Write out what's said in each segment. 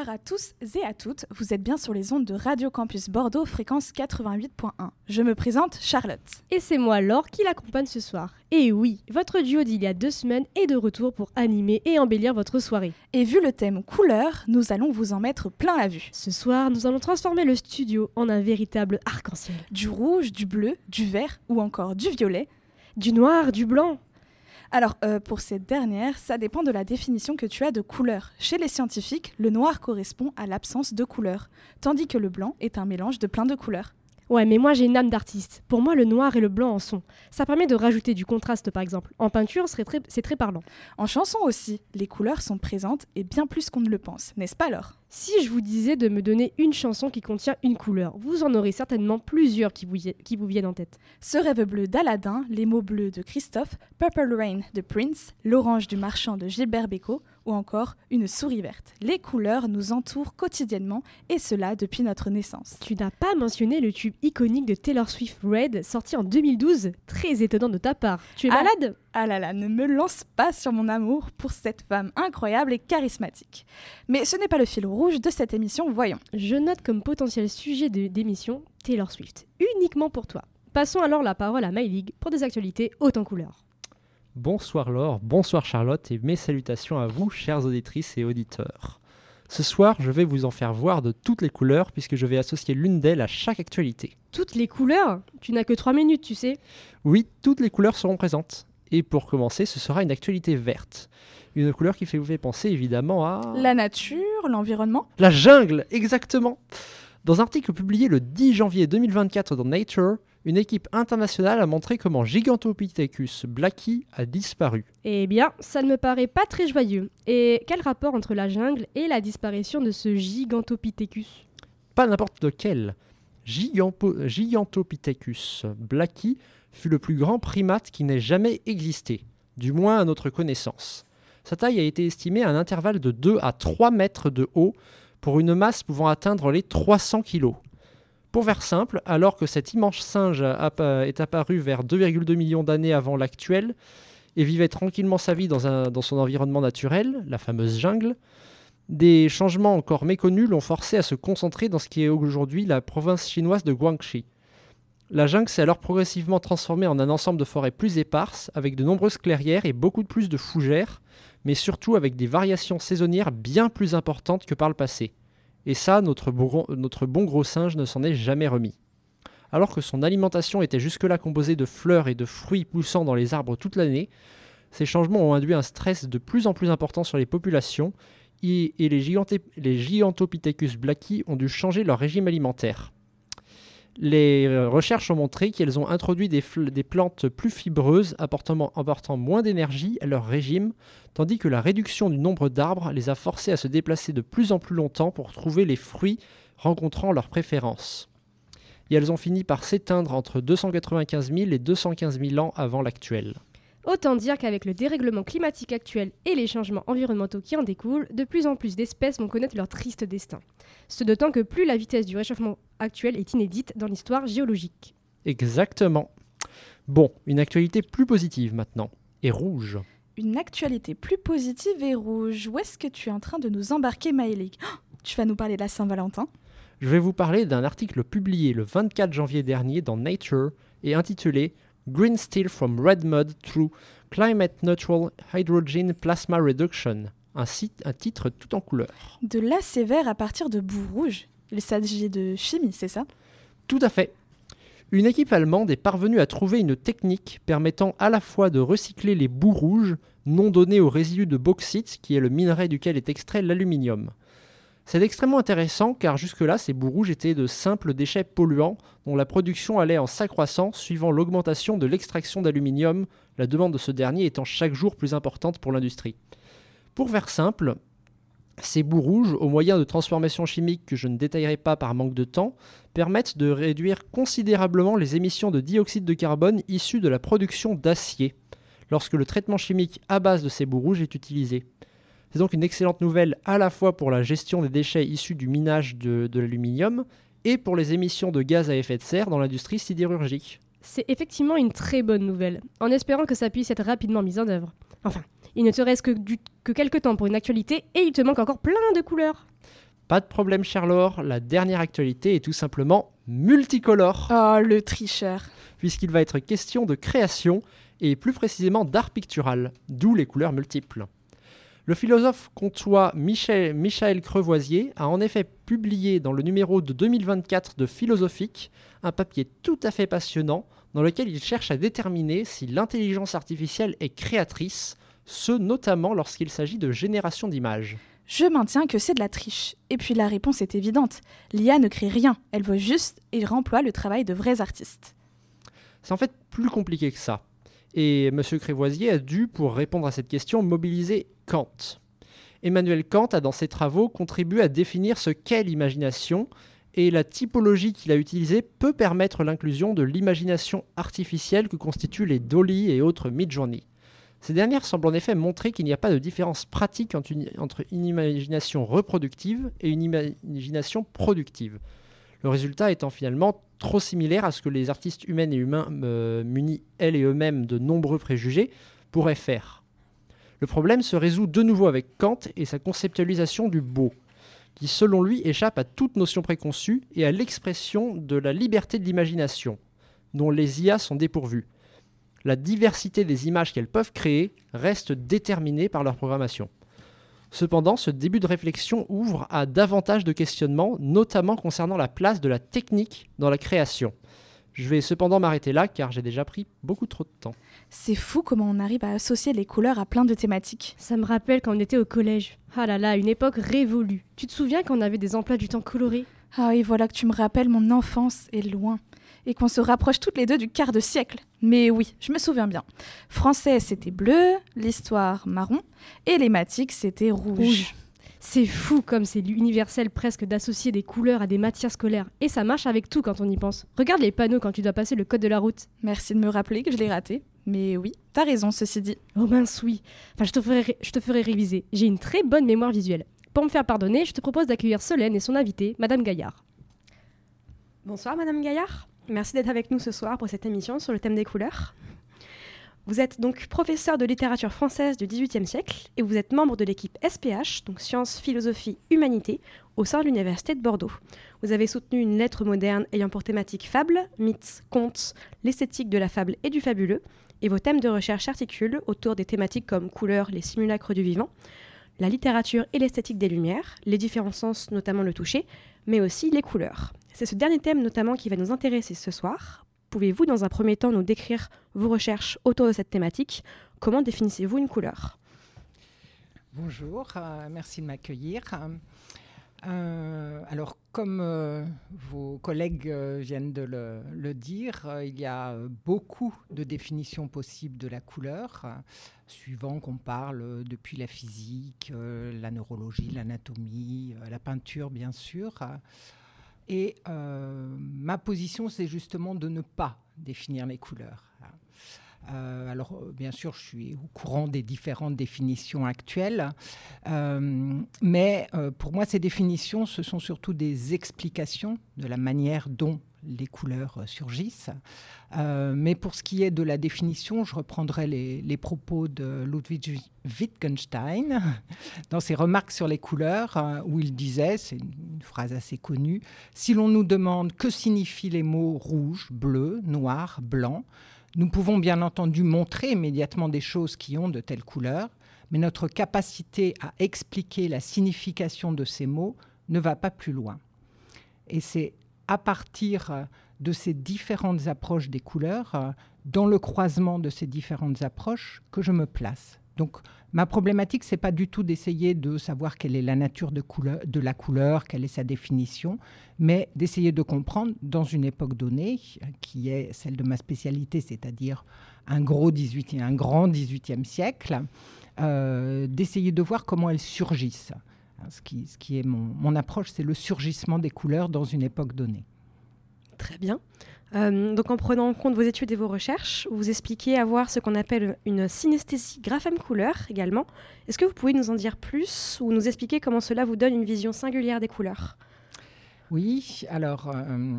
Bonsoir à tous et à toutes, vous êtes bien sur les ondes de Radio Campus Bordeaux, fréquence 88.1. Je me présente Charlotte. Et c'est moi Laure qui l'accompagne ce soir. Et oui, votre duo d'il y a deux semaines est de retour pour animer et embellir votre soirée. Et vu le thème couleur, nous allons vous en mettre plein la vue. Ce soir, nous allons transformer le studio en un véritable arc-en-ciel. Du rouge, du bleu, du vert ou encore du violet. Du noir, du blanc, Alors, euh, pour cette dernière, ça dépend de la définition que tu as de couleur. Chez les scientifiques, le noir correspond à l'absence de couleur, tandis que le blanc est un mélange de plein de couleurs. Ouais, mais moi j'ai une âme d'artiste. Pour moi, le noir et le blanc en sont. Ça permet de rajouter du contraste, par exemple. En peinture, c'est très, c'est très parlant. En chanson aussi, les couleurs sont présentes et bien plus qu'on ne le pense, n'est-ce pas alors Si je vous disais de me donner une chanson qui contient une couleur, vous en aurez certainement plusieurs qui vous, y- qui vous viennent en tête. Ce rêve bleu d'Aladin, les mots bleus de Christophe, Purple Rain de Prince, l'orange du marchand de Gilbert Bécaud ou encore une souris verte. Les couleurs nous entourent quotidiennement et cela depuis notre naissance. Tu n'as pas mentionné le tube iconique de Taylor Swift Red, sorti en 2012. Très étonnant de ta part. Tu es malade? Ah là là, ne me lance pas sur mon amour pour cette femme incroyable et charismatique. Mais ce n'est pas le fil rouge de cette émission, voyons. Je note comme potentiel sujet de- d'émission Taylor Swift, uniquement pour toi. Passons alors la parole à MyLeague pour des actualités hautes en couleurs. Bonsoir Laure, bonsoir Charlotte et mes salutations à vous, chères auditrices et auditeurs. Ce soir, je vais vous en faire voir de toutes les couleurs puisque je vais associer l'une d'elles à chaque actualité. Toutes les couleurs? Tu n'as que 3 minutes, tu sais. Oui, toutes les couleurs seront présentes. Et pour commencer, ce sera une actualité verte. Une couleur qui fait vous fait penser évidemment à... La nature, l'environnement La jungle, exactement Dans un article publié le 10 janvier 2024 dans Nature, une équipe internationale a montré comment Gigantopithecus blacki a disparu. Eh bien, ça ne me paraît pas très joyeux. Et quel rapport entre la jungle et la disparition de ce Gigantopithecus? Pas n'importe lequel. Gigantopithecus blacki fut le plus grand primate qui n'ait jamais existé, du moins à notre connaissance. Sa taille a été estimée à un intervalle de 2 à 3 mètres de haut pour une masse pouvant atteindre les 300 kg. Pour faire simple, alors que cet immense singe est apparu vers 2,2 millions d'années avant l'actuel et vivait tranquillement sa vie dans son environnement naturel, la fameuse jungle, des changements encore méconnus l'ont forcé à se concentrer dans ce qui est aujourd'hui la province chinoise de Guangxi. La jungle s'est alors progressivement transformée en un ensemble de forêts plus éparses, avec de nombreuses clairières et beaucoup plus de fougères, mais surtout avec des variations saisonnières bien plus importantes que par le passé. Et ça, notre, bon gros singe ne s'en est jamais remis. Alors que son alimentation était jusque-là composée de fleurs et de fruits poussant dans les arbres toute l'année, ces changements ont induit un stress de plus en plus important sur les populations et, les, les Gigantopithecus blacki ont dû changer leur régime alimentaire. Les euh, recherches ont montré qu'elles ont introduit des, plantes plus fibreuses apportant, apportant moins d'énergie à leur régime, tandis que la réduction du nombre d'arbres les a forcés à se déplacer de plus en plus longtemps pour trouver les fruits rencontrant leurs préférences. Et elles ont fini par s'éteindre entre 295 000 et 215 000 ans avant l'actuel. Autant dire qu'avec le dérèglement climatique actuel et les changements environnementaux qui en découlent, de plus en plus d'espèces vont connaître leur triste destin. Ce d'autant que plus la vitesse du réchauffement actuel est inédite dans l'histoire géologique. Exactement. Bon, une actualité plus positive maintenant, et rouge. Une actualité plus positive et rouge. Où est-ce que tu es en train de nous embarquer, Maëlik Oh, Tu vas nous parler de la Saint-Valentin Je vais vous parler d'un article publié le 24 janvier dernier dans Nature et intitulé Green Steel from Red Mud Through Climate Neutral Hydrogen Plasma Reduction, un, site, un titre tout en couleur. De l'acier vert à partir de boue rouge. Il s'agit de chimie, c'est ça? Tout à fait. Une équipe allemande est parvenue à trouver une technique permettant à la fois de recycler les boues rouges, non données aux résidus de bauxite, qui est le minerai duquel est extrait l'aluminium. C'est extrêmement intéressant car jusque-là, ces boues rouges étaient de simples déchets polluants dont la production allait en s'accroissant suivant l'augmentation de l'extraction d'aluminium, la demande de ce dernier étant chaque jour plus importante pour l'industrie. Pour faire simple, ces boues rouges, au moyen de transformations chimiques que je ne détaillerai pas par manque de temps, permettent de réduire considérablement les émissions de dioxyde de carbone issues de la production d'acier, lorsque le traitement chimique à base de ces boues rouges est utilisé. C'est donc une excellente nouvelle à la fois pour la gestion des déchets issus du minage de, de l'aluminium et pour les émissions de gaz à effet de serre dans l'industrie sidérurgique. C'est effectivement une très bonne nouvelle, en espérant que ça puisse être rapidement mis en œuvre. Enfin, il ne te reste que, du- que quelques temps pour une actualité et il te manque encore plein de couleurs. Pas de problème, cher Laure, la dernière actualité est tout simplement multicolore. Oh, le tricheur. Puisqu'il va être question de création et plus précisément d'art pictural, d'où les couleurs multiples. Le philosophe comtois Michel, Michael Crevoisier a en effet publié dans le numéro de 2024 de Philosophique un papier tout à fait passionnant dans lequel il cherche à déterminer si l'intelligence artificielle est créatrice, ce notamment lorsqu'il s'agit de génération d'images. Je maintiens que c'est de la triche. Et puis la réponse est évidente. L'IA ne crée rien, elle voit juste et remploie le travail de vrais artistes. C'est en fait plus compliqué que ça. Et M. Crévoisier a dû, pour répondre à cette question, mobiliser Kant. Emmanuel Kant a dans ses travaux contribué à définir ce qu'est l'imagination, et la typologie qu'il a utilisée peut permettre l'inclusion de l'imagination artificielle que constituent les Dolly et autres Midjourney. Ces dernières semblent en effet montrer qu'il n'y a pas de différence pratique entre une, imagination reproductive et une imagination productive. Le résultat étant finalement trop similaire à ce que les artistes humains et humains, euh, munis elles et eux-mêmes de nombreux préjugés, pourraient faire. Le problème se résout de nouveau avec Kant et sa conceptualisation du beau, qui selon lui échappe à toute notion préconçue et à l'expression de la liberté de l'imagination, dont les IA sont dépourvues. La diversité des images qu'elles peuvent créer reste déterminée par leur programmation. Cependant, ce début de réflexion ouvre à davantage de questionnements, notamment concernant la place de la technique dans la création. Je vais cependant m'arrêter là car j'ai déjà pris beaucoup trop de temps. C'est fou comment on arrive à associer les couleurs à plein de thématiques. Ça me rappelle quand on était au collège. Ah là là, une époque révolue. Tu te souviens quand on avait des emplois du temps colorés? Ah oui, voilà que tu me rappelles mon enfance est loin et qu'on se rapproche toutes les deux du quart de siècle. Mais oui, je me souviens bien. Français, c'était bleu, l'histoire marron, et les matiques, c'était rouge. C'est fou comme c'est universel presque d'associer des couleurs à des matières scolaires. Et ça marche avec tout quand on y pense. Regarde les panneaux quand tu dois passer le code de la route. Merci de me rappeler que je l'ai raté. Mais oui, t'as raison, ceci dit. Oh mince, oui. Enfin, je te ferai, je te ferai réviser. J'ai une très bonne mémoire visuelle. Pour me faire pardonner, je te propose d'accueillir Solène et son invitée, Madame Gaillard. Bonsoir, Madame Gaillard. Merci d'être avec nous ce soir pour cette émission sur le thème des couleurs. Vous êtes donc professeur de littérature française du XVIIIe siècle et vous êtes membre de l'équipe SPH, donc Sciences, Philosophie, Humanité, au sein de l'Université de Bordeaux. Vous avez soutenu une lettre moderne ayant pour thématique fable, mythes, contes, l'esthétique de la fable et du fabuleux, et vos thèmes de recherche s'articulent autour des thématiques comme couleurs, les simulacres du vivant, la littérature et l'esthétique des lumières, les différents sens, notamment le toucher, mais aussi les couleurs. C'est ce dernier thème notamment qui va nous intéresser ce soir. Pouvez-vous dans un premier temps nous décrire vos recherches autour de cette thématique Comment définissez-vous une couleur? Bonjour, euh, merci de m'accueillir. Euh, alors, comme euh, vos collègues viennent de le, dire, il y a beaucoup de définitions possibles de la couleur, suivant qu'on parle depuis la physique, la neurologie, l'anatomie, la peinture, bien sûr. Et ma position, c'est justement de ne pas définir les couleurs. Euh, alors, euh, bien sûr, je suis au courant des différentes définitions actuelles, mais pour moi, ces définitions, ce sont surtout des explications de la manière dont les couleurs euh, surgissent. Euh, mais pour ce qui est de la définition, je reprendrai les, propos de Ludwig Wittgenstein dans ses remarques sur les couleurs, où il disait, c'est une phrase assez connue, si l'on nous demande que signifient les mots rouge, bleu, noir, blanc, nous pouvons bien entendu montrer immédiatement des choses qui ont de telles couleurs, mais notre capacité à expliquer la signification de ces mots ne va pas plus loin. Et c'est à partir euh, de ces différentes approches des couleurs, euh, dans le croisement de ces différentes approches, que je me place. Donc, ma problématique, c'est pas du tout d'essayer de savoir quelle est la nature de, la couleur, quelle est sa définition, mais d'essayer de comprendre dans une époque donnée, qui est celle de ma spécialité, c'est-à-dire un gros 18 un grand 18e siècle, euh, d'essayer de voir comment elles surgissent. Ce qui est mon, approche, c'est le surgissement des couleurs dans une époque donnée. Très bien. Euh, donc en prenant en compte vos études et vos recherches, vous expliquez avoir ce qu'on appelle une synesthésie graphème-couleur également. Est-ce que vous pouvez nous en dire plus ou nous expliquer comment cela vous donne une vision singulière des couleurs? Oui, alors euh,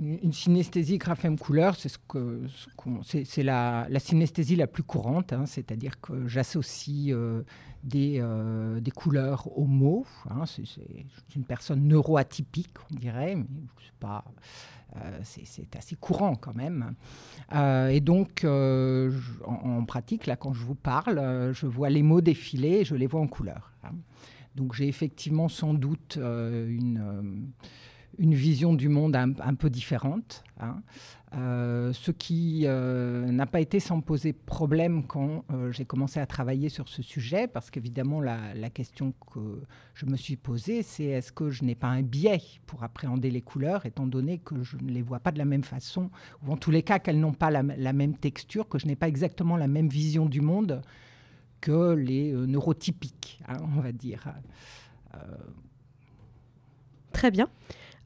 une synesthésie graphème couleur, c'est la, synesthésie la plus courante, hein, c'est-à-dire que j'associe euh, des, couleurs aux mots. Hein, c'est une personne neuroatypique, on dirait, mais pas. Euh, c'est assez courant quand même. et donc, en, en, pratique, là, quand je vous parle, je vois les mots défiler et je les vois en couleur. Hein. Donc, j'ai effectivement sans doute une une vision du monde un, peu différente. Hein. Euh, ce qui euh, n'a pas été sans poser problème quand euh, j'ai commencé à travailler sur ce sujet, parce qu'évidemment, la, question que je me suis posée, c'est est-ce que je n'ai pas un biais pour appréhender les couleurs, étant donné que je ne les vois pas de la même façon, ou en tous les cas qu'elles n'ont pas la, même texture, que je n'ai pas exactement la même vision du monde que les neurotypiques, hein, on va dire. Très bien.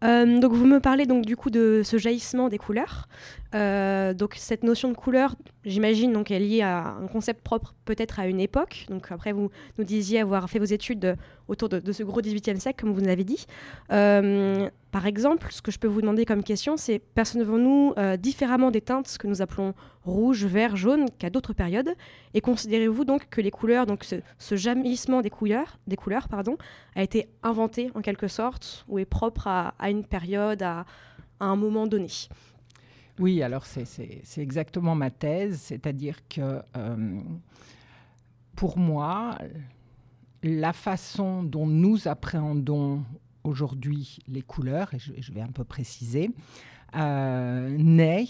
Euh, donc vous me parlez donc du coup de ce jaillissement des couleurs. Euh, donc cette notion de couleur, j'imagine donc est liée à un concept propre peut-être à une époque. Donc après vous nous disiez avoir fait vos études autour de, ce gros 18e siècle comme vous nous avez dit. Euh, par exemple, ce que je peux vous demander comme question, c'est percevons-nous différemment des teintes que nous appelons rouge, vert, jaune qu'à d'autres périodes? Et considérez-vous donc que les couleurs, donc ce, ce jaillissement des couleurs, des couleurs pardon, a été inventé en quelque sorte ou est propre à, une période, à, un moment donné? Oui, alors c'est exactement ma thèse, c'est-à-dire que euh, pour moi, la façon dont nous appréhendons aujourd'hui les couleurs, et je, vais un peu préciser, euh, naît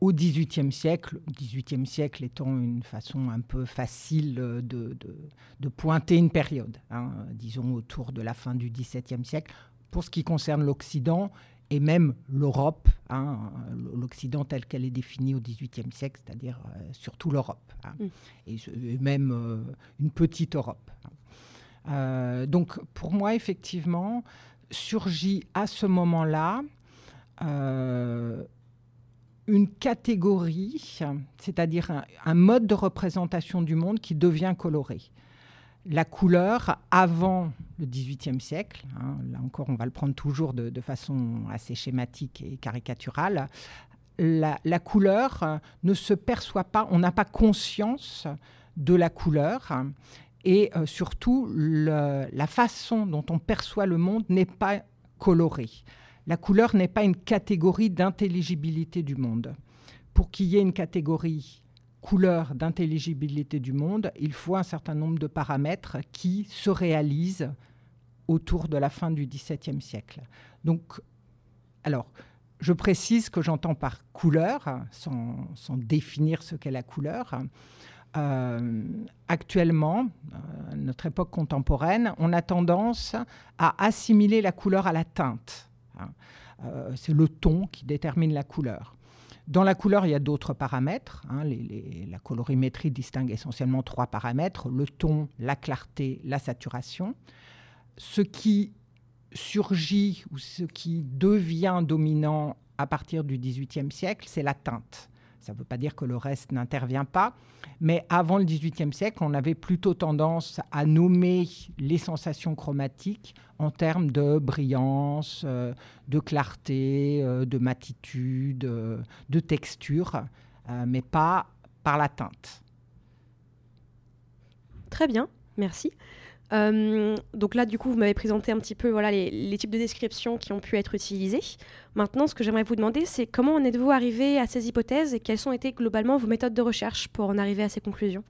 au XVIIIe siècle, XVIIIe siècle étant une façon un peu facile de, de, pointer une période, hein, disons autour de la fin du XVIIe siècle, pour ce qui concerne l'Occident et même l'Europe, hein, l'Occident tel qu'elle est définie au XVIIIe siècle, c'est-à-dire euh, surtout l'Europe, hein, mm. et, même euh, une petite Europe. Euh, donc pour moi, effectivement, surgit à ce moment-là une catégorie, c'est-à-dire un, mode de représentation du monde qui devient coloré. La couleur, avant le XVIIIe siècle, hein, là encore on va le prendre toujours de, façon assez schématique et caricaturale, la, couleur ne se perçoit pas, on n'a pas conscience de la couleur et euh, surtout la façon dont on perçoit le monde n'est pas colorée la couleur n'est pas une catégorie d'intelligibilité du monde. Pour qu'il y ait une catégorie couleur d'intelligibilité du monde, il faut un certain nombre de paramètres qui se réalisent autour de la fin du XVIIe siècle. Donc, alors, je précise que j'entends par couleur, sans, définir ce qu'est la couleur. Euh, actuellement, à notre époque contemporaine, on a tendance à assimiler la couleur à la teinte. Hein. Euh, c'est le ton qui détermine la couleur. Dans la couleur, il y a d'autres paramètres. Hein. la colorimétrie distingue essentiellement trois paramètres, le ton, la clarté, la saturation. Ce qui surgit ou ce qui devient dominant à partir du XVIIIe siècle, c'est la teinte. Ça ne veut pas dire que le reste n'intervient pas, mais avant le XVIIIe siècle, on avait plutôt tendance à nommer les sensations chromatiques en termes de brillance, euh, de clarté, euh, de matitude, euh, de texture, mais pas par la teinte. Très bien, merci. Euh, donc là, du coup, vous m'avez présenté un petit peu voilà, les, types de descriptions qui ont pu être utilisés. Maintenant, ce que j'aimerais vous demander, c'est comment en êtes-vous arrivé à ces hypothèses et quelles ont été globalement vos méthodes de recherche pour en arriver à ces conclusions?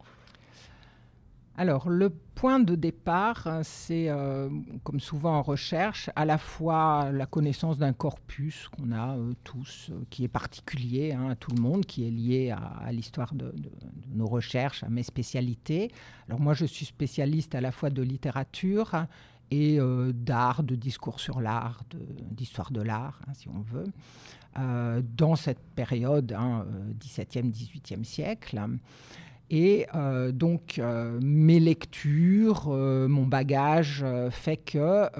Alors, le point de départ, c'est, euh, comme souvent en recherche, à la fois la connaissance d'un corpus qu'on a euh, tous, euh, qui est particulier hein, à tout le monde, qui est lié à, l'histoire de, nos recherches, à mes spécialités. Alors moi, je suis spécialiste à la fois de littérature et d'art, de discours sur l'art, d'histoire de, l'art, hein, si on veut, dans cette période, hein, 17e, 18e siècle. Et euh, donc, euh, mes lectures, euh, mon bagage fait que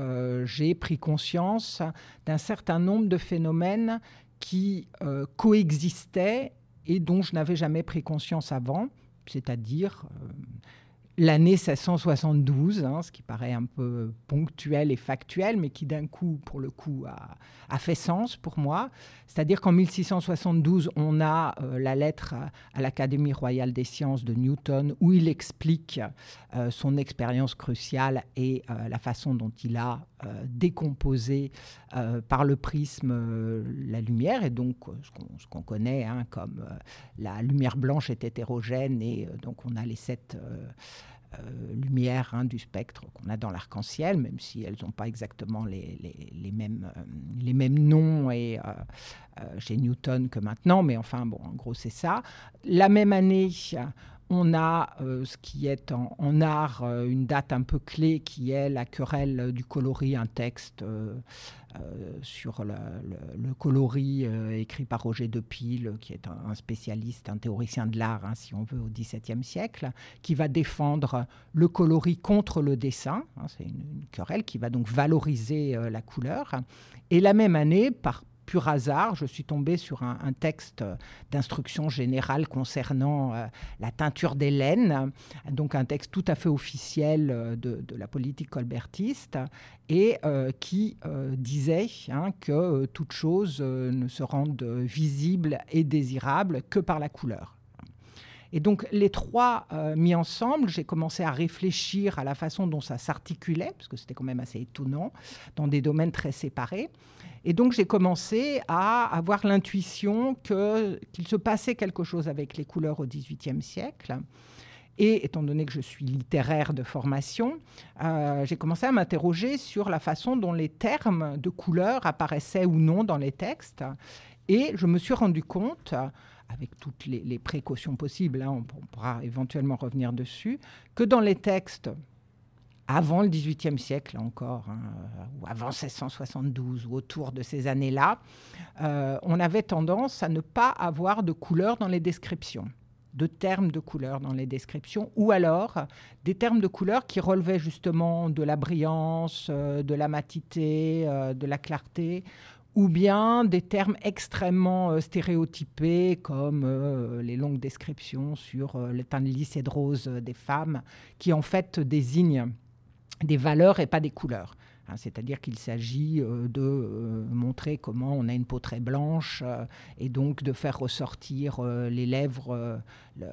j'ai pris conscience d'un certain nombre de phénomènes qui coexistaient et dont je n'avais jamais pris conscience avant, c'est-à-dire l'année 1672, hein, ce qui paraît un peu ponctuel et factuel, mais qui d'un coup, pour le coup, a, fait sens pour moi. C'est-à-dire qu'en 1672, on a euh, la lettre à, l'Académie royale des sciences de Newton où il explique euh, son expérience cruciale et euh, la façon dont il a décomposé par le prisme la lumière, et donc ce qu'on connaît hein, comme la lumière blanche est hétérogène, et donc on a les sept euh, lumière hein, du spectre qu'on a dans l'arc-en-ciel, même si elles n'ont pas exactement les, euh, mêmes noms et, euh, chez Newton que maintenant, mais enfin, bon, en gros, c'est ça. La même année, on a ce qui est en, art une date un peu clé qui est la querelle du coloris, un texte euh, sur le, coloris euh, écrit par Roger de Pile, qui est un, spécialiste, un théoricien de l'art, hein, si on veut, au XVIIe siècle, qui va défendre le coloris contre le dessin. Hein, c'est une, querelle qui va donc valoriser euh, la couleur. Et la même année, par pur hasard, je suis tombée sur un, texte d'instruction générale concernant euh, la teinture des laines, donc un texte tout à fait officiel euh, de, la politique colbertiste, et euh, qui disait hein, que toute chose ne se rende visible et désirable que par la couleur. Et donc les trois mis ensemble, j'ai commencé à réfléchir à la façon dont ça s'articulait, parce que c'était quand même assez étonnant, dans des domaines très séparés. Et donc j'ai commencé à avoir l'intuition qu'il se passait quelque chose avec les couleurs au XVIIIe siècle. Et étant donné que je suis littéraire de formation, euh, j'ai commencé à m'interroger sur la façon dont les termes de couleurs apparaissaient ou non dans les textes. Et je me suis rendu compte, avec toutes les, précautions possibles, hein, on, pourra éventuellement revenir dessus, que dans les textes avant le XVIIIe siècle encore, hein, ou avant 1672, ou autour de ces années-là, euh, on avait tendance à ne pas avoir de couleurs dans les descriptions de termes de couleurs dans les descriptions, ou alors des termes de couleurs qui relevaient justement de la brillance, euh, de la matité, euh, de la clarté, ou bien des termes extrêmement stéréotypés comme les longues descriptions sur le teint lisse et de rose des femmes, qui en fait désignent des valeurs et pas des couleurs. Hein, c'est-à-dire qu'il s'agit euh, de euh, montrer comment on a une peau très blanche euh, et donc de faire ressortir les lèvres, le,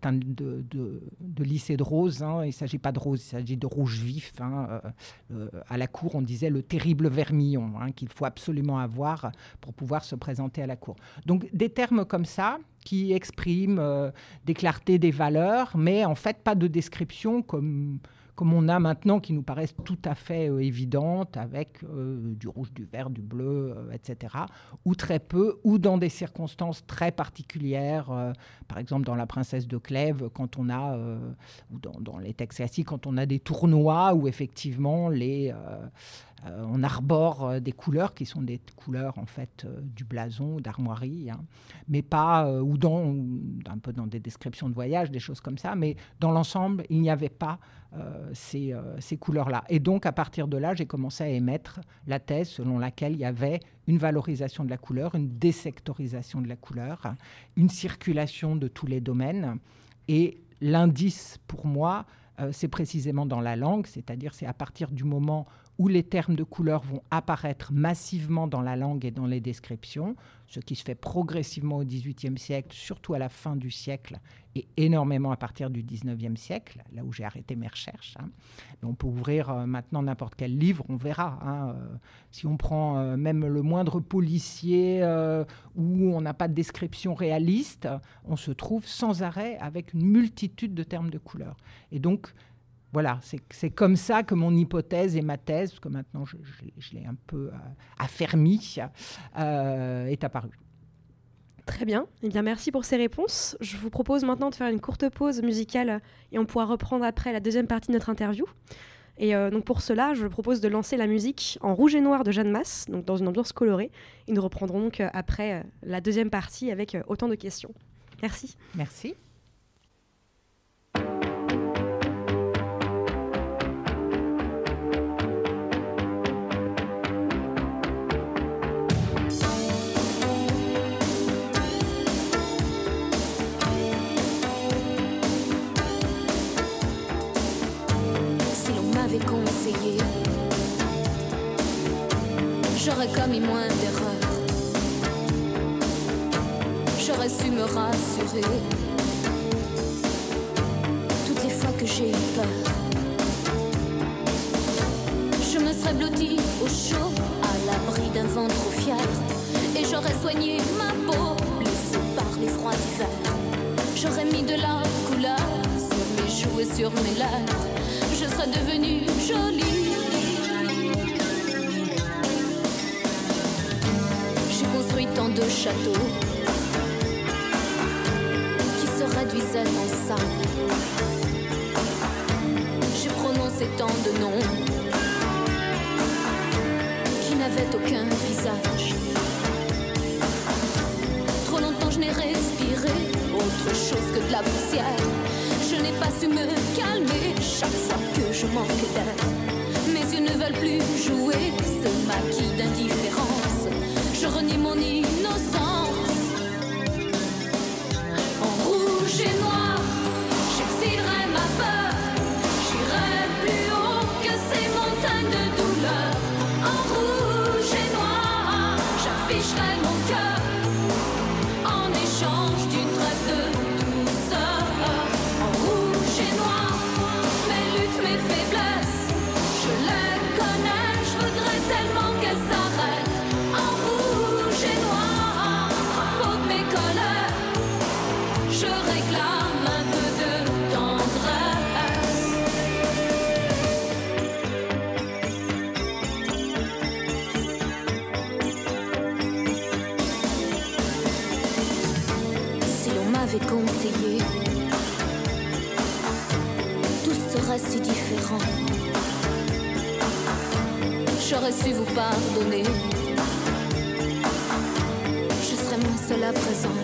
teint de, de, lys et de rose. Hein. Il ne s'agit pas de rose, il s'agit de rouge vif. Hein. à la cour, on disait le terrible vermillon qu'il faut absolument avoir pour pouvoir se présenter à la cour. Donc des termes comme ça qui expriment des clartés, des valeurs, mais en fait pas de description comme comme on a maintenant, qui nous paraissent tout à fait euh, évidentes, avec euh, du rouge, du vert, du bleu, euh, etc., ou très peu, ou dans des circonstances très particulières, par exemple dans La Princesse de Clèves, quand on a, ou dans, dans, les textes classiques, quand on a des tournois où effectivement les euh, on arbore euh, des couleurs qui sont des couleurs en fait euh, du blason, d'armoirie, hein. mais pas ou dans un peu dans des descriptions de voyage, des choses comme ça. Mais dans l'ensemble, il n'y avait pas ces, ces couleurs-là. Et donc à partir de là, j'ai commencé à émettre la thèse selon laquelle il y avait une valorisation de la couleur, une désectorisation de la couleur, une circulation de tous les domaines. Et l'indice pour moi, c'est précisément dans la langue, c'est-à-dire c'est à partir du moment où les termes de couleur vont apparaître massivement dans la langue et dans les descriptions, ce qui se fait progressivement au XVIIIe siècle, surtout à la fin du siècle, et énormément à partir du XIXe siècle, là où j'ai arrêté mes recherches. Hein. on peut ouvrir euh, maintenant n'importe quel livre, on verra. Hein, euh, si on prend euh, même le moindre policier où on n'a pas de description réaliste, on se trouve sans arrêt avec une multitude de termes de couleur. Et donc, voilà, c'est comme ça que mon hypothèse et ma thèse, parce que maintenant je, l'ai un peu euh, affermie, euh, est apparue. Très bien. Eh bien, merci pour ces réponses. Je vous propose maintenant de faire une courte pause musicale et on pourra reprendre après la deuxième partie de notre interview. Et euh, donc pour cela, je propose de lancer la musique en rouge et noir de Jeanne Masse, donc dans une ambiance colorée. Et nous reprendrons donc après la deuxième partie avec autant de questions. Merci. Merci. J'aurais commis moins d'erreurs. J'aurais su me rassurer toutes les fois que j'ai eu peur. Je me serais blottie au chaud, à l'abri d'un vent trop fier, et j'aurais soigné ma peau, blessée par les froids d'hiver. J'aurais mis de la couleur sur mes joues et sur mes lèvres. Je serais devenue jolie. Tant de châteaux qui se réduisaient en sable. J'ai prononcé tant de noms qui n'avaient aucun visage. Trop longtemps je n'ai respiré autre chose que de la poussière. Je n'ai pas su me calmer chaque fois que je manque d'air. Mes yeux ne veulent plus jouer ce maquis d'indifférence. Je renie mon innocence. J'aurais su vous pardonner. Je serais moins seule à présent.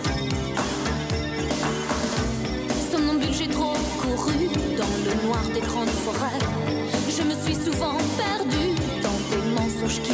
Somnambule, j'ai trop couru dans le noir des grandes forêts. Je me suis souvent perdue dans des mensonges qui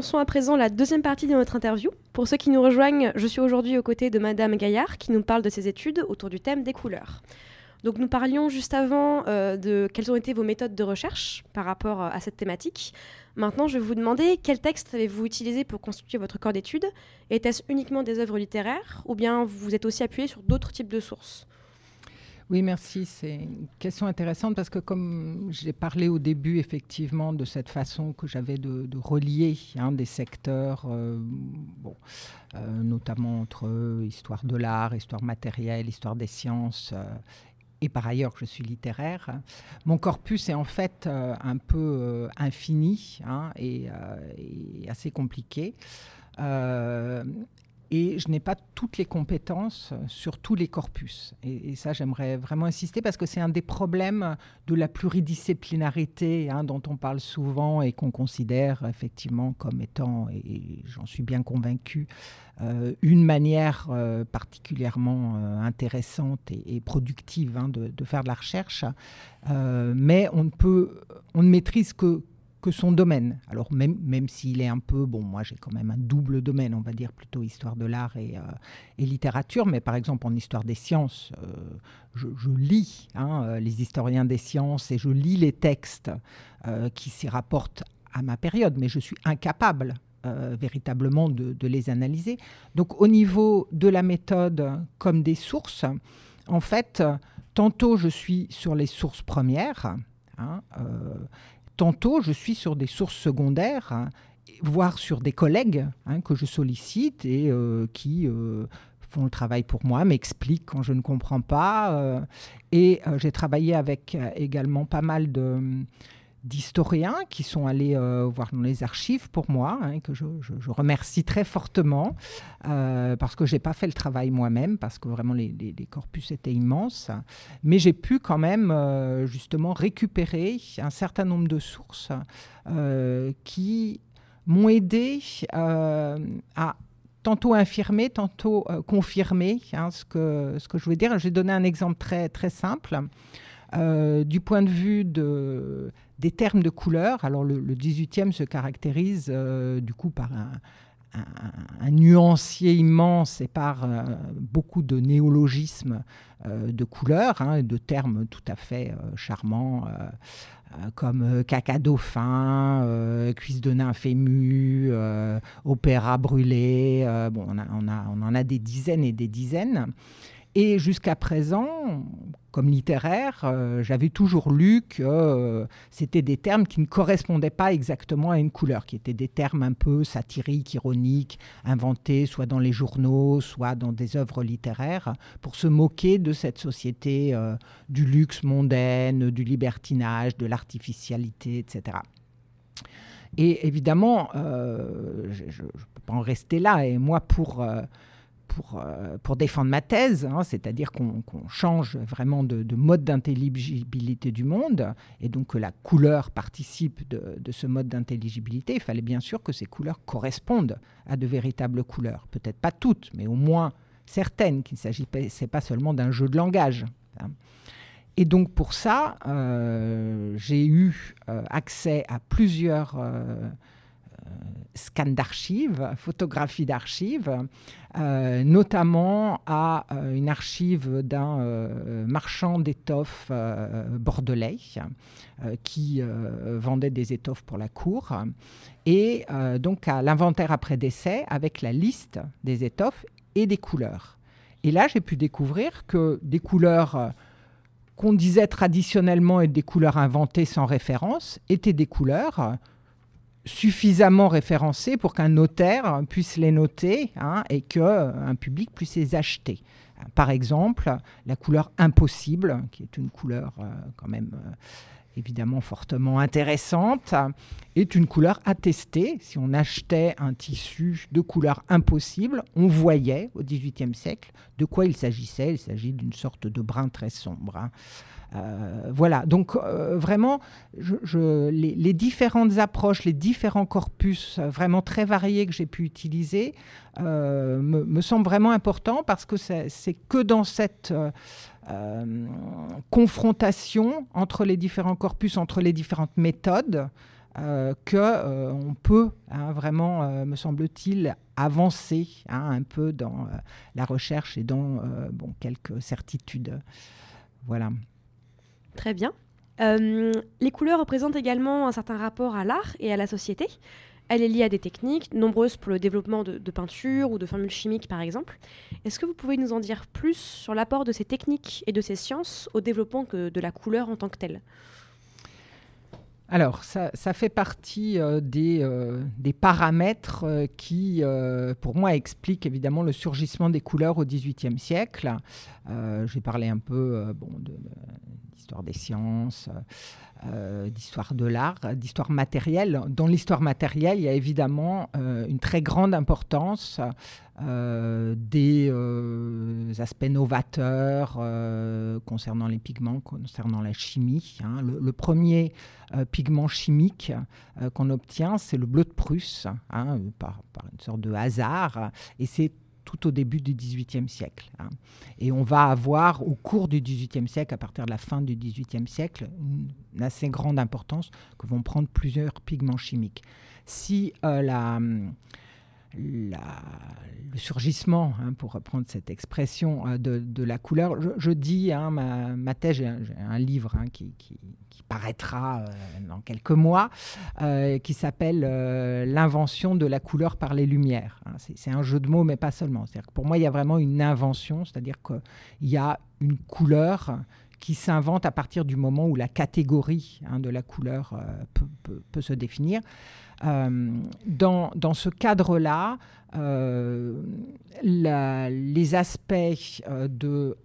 Nous lançons à présent la deuxième partie de notre interview. Pour ceux qui nous rejoignent, je suis aujourd'hui aux côtés de Madame Gaillard qui nous parle de ses études autour du thème des couleurs. Donc nous parlions juste avant euh, de quelles ont été vos méthodes de recherche par rapport euh, à cette thématique. Maintenant, je vais vous demander quel texte avez-vous utilisé pour constituer votre corps d'études Était-ce uniquement des œuvres littéraires? Ou bien vous vous êtes aussi appuyé sur d'autres types de sources? Oui, merci. C'est une question intéressante parce que comme j'ai parlé au début, effectivement, de cette façon que j'avais de, relier hein, des secteurs, euh, bon, euh, notamment entre histoire de l'art, histoire matérielle, histoire des sciences. euh, et par ailleurs, je suis littéraire. Mon corpus est en fait un peu infini hein, et assez compliqué. Et je n'ai pas toutes les compétences sur tous les corpus. Et, ça, j'aimerais vraiment insister parce que c'est un des problèmes de la pluridisciplinarité hein, dont on parle souvent et qu'on considère effectivement comme étant, et j'en suis bien convaincu, euh, une manière euh, particulièrement euh, intéressante et, productive hein, de, de faire de la recherche. Mais on ne peut, on ne maîtrise que que son domaine. Alors même, même s'il est un peu, bon, moi j'ai quand même un double domaine, on va dire plutôt histoire de l'art et, euh, littérature, mais par exemple en histoire des sciences, euh, je, lis hein, euh, les historiens des sciences et je lis les textes qui s'y rapportent à ma période, mais je suis incapable véritablement de, les analyser. Donc au niveau de la méthode comme des sources, en fait, tantôt je suis sur les sources premières, hein, tantôt je suis sur des sources secondaires, hein, voire sur des collègues hein, que je sollicite et euh, qui euh, font le travail pour moi, m'expliquent quand je ne comprends pas. euh, et j'ai travaillé avec également pas mal de d'historiens qui sont allés euh, voir dans les archives pour moi, hein, que je, je- remercie très fortement, euh, parce que je n'ai pas fait le travail moi-même, parce que vraiment les, les- corpus étaient immenses. Mais j'ai pu quand même euh, justement récupérer un certain nombre de sources qui m'ont aidé à tantôt infirmer, tantôt confirmer hein, ce, que, ce que je veux dire. Je vais donner un exemple très, très simple. Euh, du point de vue de, des termes de couleur, alors le, le 18e se caractérise euh, du coup par un, nuancier immense et par euh, beaucoup de néologismes de couleurs, hein, de termes tout à fait charmants, comme caca dauphin, cuisse de nymphe émue, opéra brûlé. bon, on en a des dizaines et des dizaines. Et jusqu'à présent, comme littéraire, euh, j'avais toujours lu que euh, c'était des termes qui ne correspondaient pas exactement à une couleur, qui étaient des termes un peu satiriques, ironiques, inventés soit dans les journaux, soit dans des œuvres littéraires, pour se moquer de cette société euh, du luxe mondaine, du libertinage, de l'artificialité, etc. Et évidemment, je ne peux pas en rester là. Et moi, pour, pour, euh, pour défendre ma thèse, hein, c'est-à-dire qu'on change vraiment de, de mode d'intelligibilité du monde, et donc que la couleur participe de, ce mode d'intelligibilité, il fallait bien sûr que ces couleurs correspondent à de véritables couleurs. Peut-être pas toutes, mais au moins certaines, qu'il ne s'agissait pas seulement d'un jeu de langage. hein. Et donc pour ça, euh, j'ai eu euh, accès à plusieurs scans d'archives, photographies d'archives, euh, notamment à euh, une archive d'un euh, marchand d'étoffes euh, bordelais euh, qui euh, vendait des étoffes pour la cour, et euh, donc à l'inventaire après décès avec la liste des étoffes et des couleurs. Et là, j'ai pu découvrir que des couleurs euh, qu'on disait traditionnellement être des couleurs inventées sans référence étaient des couleurs euh, suffisamment référencées pour qu'un notaire puisse les noter hein, et qu'un public puisse les acheter. Par exemple, la couleur impossible, qui est une couleur euh, quand même euh, évidemment fortement intéressante, est une couleur attestée. Si on achetait un tissu de couleur impossible, on voyait au XVIIIe siècle de quoi il s'agissait. Il s'agit d'une sorte de brun très sombre. hein. Euh, voilà, donc euh, vraiment, les, différentes approches, les différents corpus euh, vraiment très variés que j'ai pu utiliser me, semblent vraiment importants parce que c'est que dans cette confrontation entre les différents corpus, entre les différentes méthodes, que on peut hein, vraiment, me semble-t-il, avancer hein, un peu dans la recherche et dans quelques certitudes. Voilà. Très bien. Euh, les couleurs représentent également un certain rapport à l'art et à la société. Elle est liée à des techniques, nombreuses pour le développement de, de peinture ou de formules chimiques par exemple. Est-ce que vous pouvez nous en dire plus sur l'apport de ces techniques et de ces sciences au développement de la couleur en tant que telle? Alors, ça, fait partie euh, des, euh, des paramètres euh, qui, pour moi, expliquent évidemment le surgissement des couleurs au XVIIIe siècle. J'ai parlé un peu bon, d'histoire des sciences, d'histoire de l'art, d'histoire matérielle. Dans l'histoire matérielle, il y a évidemment une très grande importance euh, des euh, aspects novateurs euh, concernant les pigments, concernant la chimie. hein. Le, premier pigment chimique qu'on obtient, c'est le bleu de Prusse, hein, par, une sorte de hasard, et c'est tout au début du XVIIIe siècle. hein. Et on va avoir au cours du XVIIIe siècle, à partir de la fin du XVIIIe siècle, une, assez grande importance que vont prendre plusieurs pigments chimiques. Si la, le surgissement, hein, pour reprendre cette expression, euh, de, la couleur, je, dis, hein, ma, thèse, j'ai un, livre hein, qui, qui- paraîtra euh, dans quelques mois, euh, qui s'appelle L'invention de la couleur par les lumières. C'est un jeu de mots, mais pas seulement. C'est-à-dire que pour moi, il y a vraiment une invention, c'est-à-dire qu'il y a une couleur qui s'invente à partir du moment où la catégorie de la couleur peut se définir. Euh, dans, dans ce cadre-là, euh, les aspects euh, de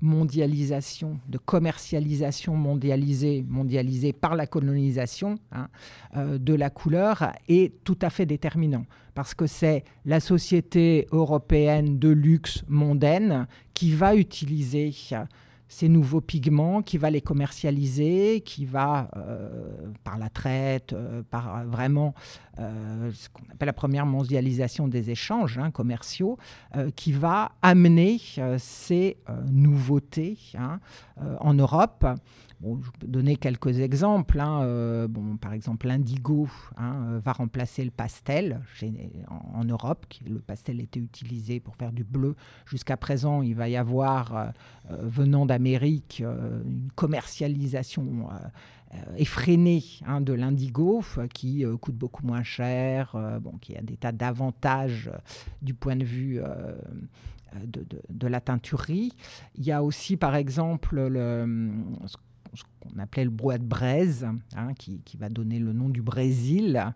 mondialisation, de commercialisation mondialisée, mondialisée par la colonisation hein, de la couleur est tout à fait déterminant. Parce que c'est la société européenne de luxe mondaine qui va utiliser ces nouveaux pigments, qui va les commercialiser, qui va, euh, par la traite, euh, par euh, vraiment ce qu'on appelle la première mondialisation des échanges hein, commerciaux, qui va amener ces nouveautés hein, en Europe. Je peux donner quelques exemples. hein, euh, bon, par exemple, l'indigo hein, euh, va remplacer le pastel en, Europe. Le pastel était utilisé pour faire du bleu. Jusqu'à présent, il va y avoir, euh, venant d'Amérique, une commercialisation effrénée hein, de l'indigo qui coûte beaucoup moins cher, bon, qui a des tas d'avantages du point de vue de, de- la teinturerie. Il y a aussi, par exemple, le, ce ce qu'on appelait le bois de braise, hein, qui, qui va donner le nom du Brésil,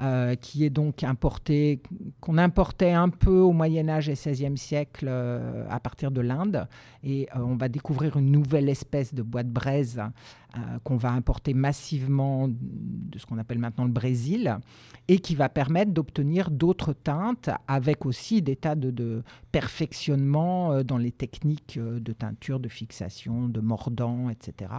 euh, qui est donc importé, qu'on importait un peu au Moyen Âge et XVIe siècle euh, à partir de l'Inde. Et euh, on va découvrir une nouvelle espèce de bois de braise euh, qu'on va importer massivement de ce qu'on appelle maintenant le Brésil et qui va permettre d'obtenir d'autres teintes avec aussi des tas de, de perfectionnements euh, dans les techniques euh, de teinture, de fixation, de mordant, etc.